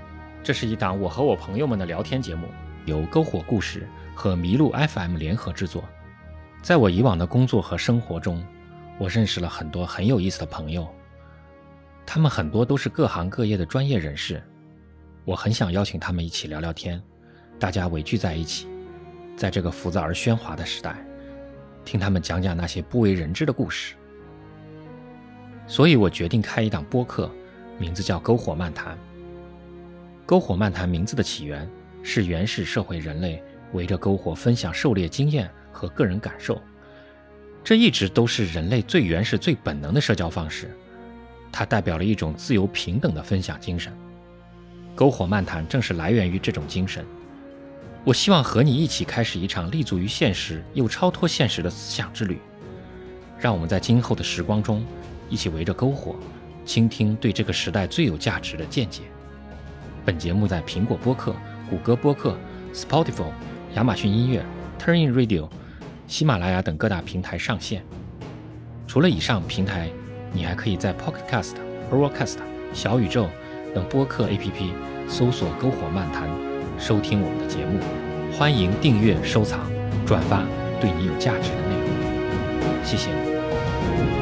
这是一档我和我朋友们的聊天节目，由篝火故事和麋鹿 FM 联合制作。在我以往的工作和生活中，我认识了很多很有意思的朋友，他们很多都是各行各业的专业人士。我很想邀请他们一起聊聊天，大家围聚在一起，在这个浮躁而喧哗的时代，听他们讲讲那些不为人知的故事。所以我决定开一档播客，名字叫《篝火漫谈》。篝火漫谈名字的起源是原始社会人类围着篝火分享狩猎经验和个人感受，这一直都是人类最原始、最本能的社交方式。它代表了一种自由平等的分享精神。篝火漫谈正是来源于这种精神。我希望和你一起开始一场立足于现实又超脱现实的思想之旅。让我们在今后的时光中，一起围着篝火，倾听对这个时代最有价值的见解。本节目在苹果播客、谷歌播客、Spotify、亚马逊音乐、Turnin Radio、喜马拉雅等各大平台上线。除了以上平台，你还可以在 Pocket Cast、Overcast、小宇宙等播客 APP 搜索“篝火漫谈”，收听我们的节目。欢迎订阅、收藏、转发对你有价值的内容。谢谢。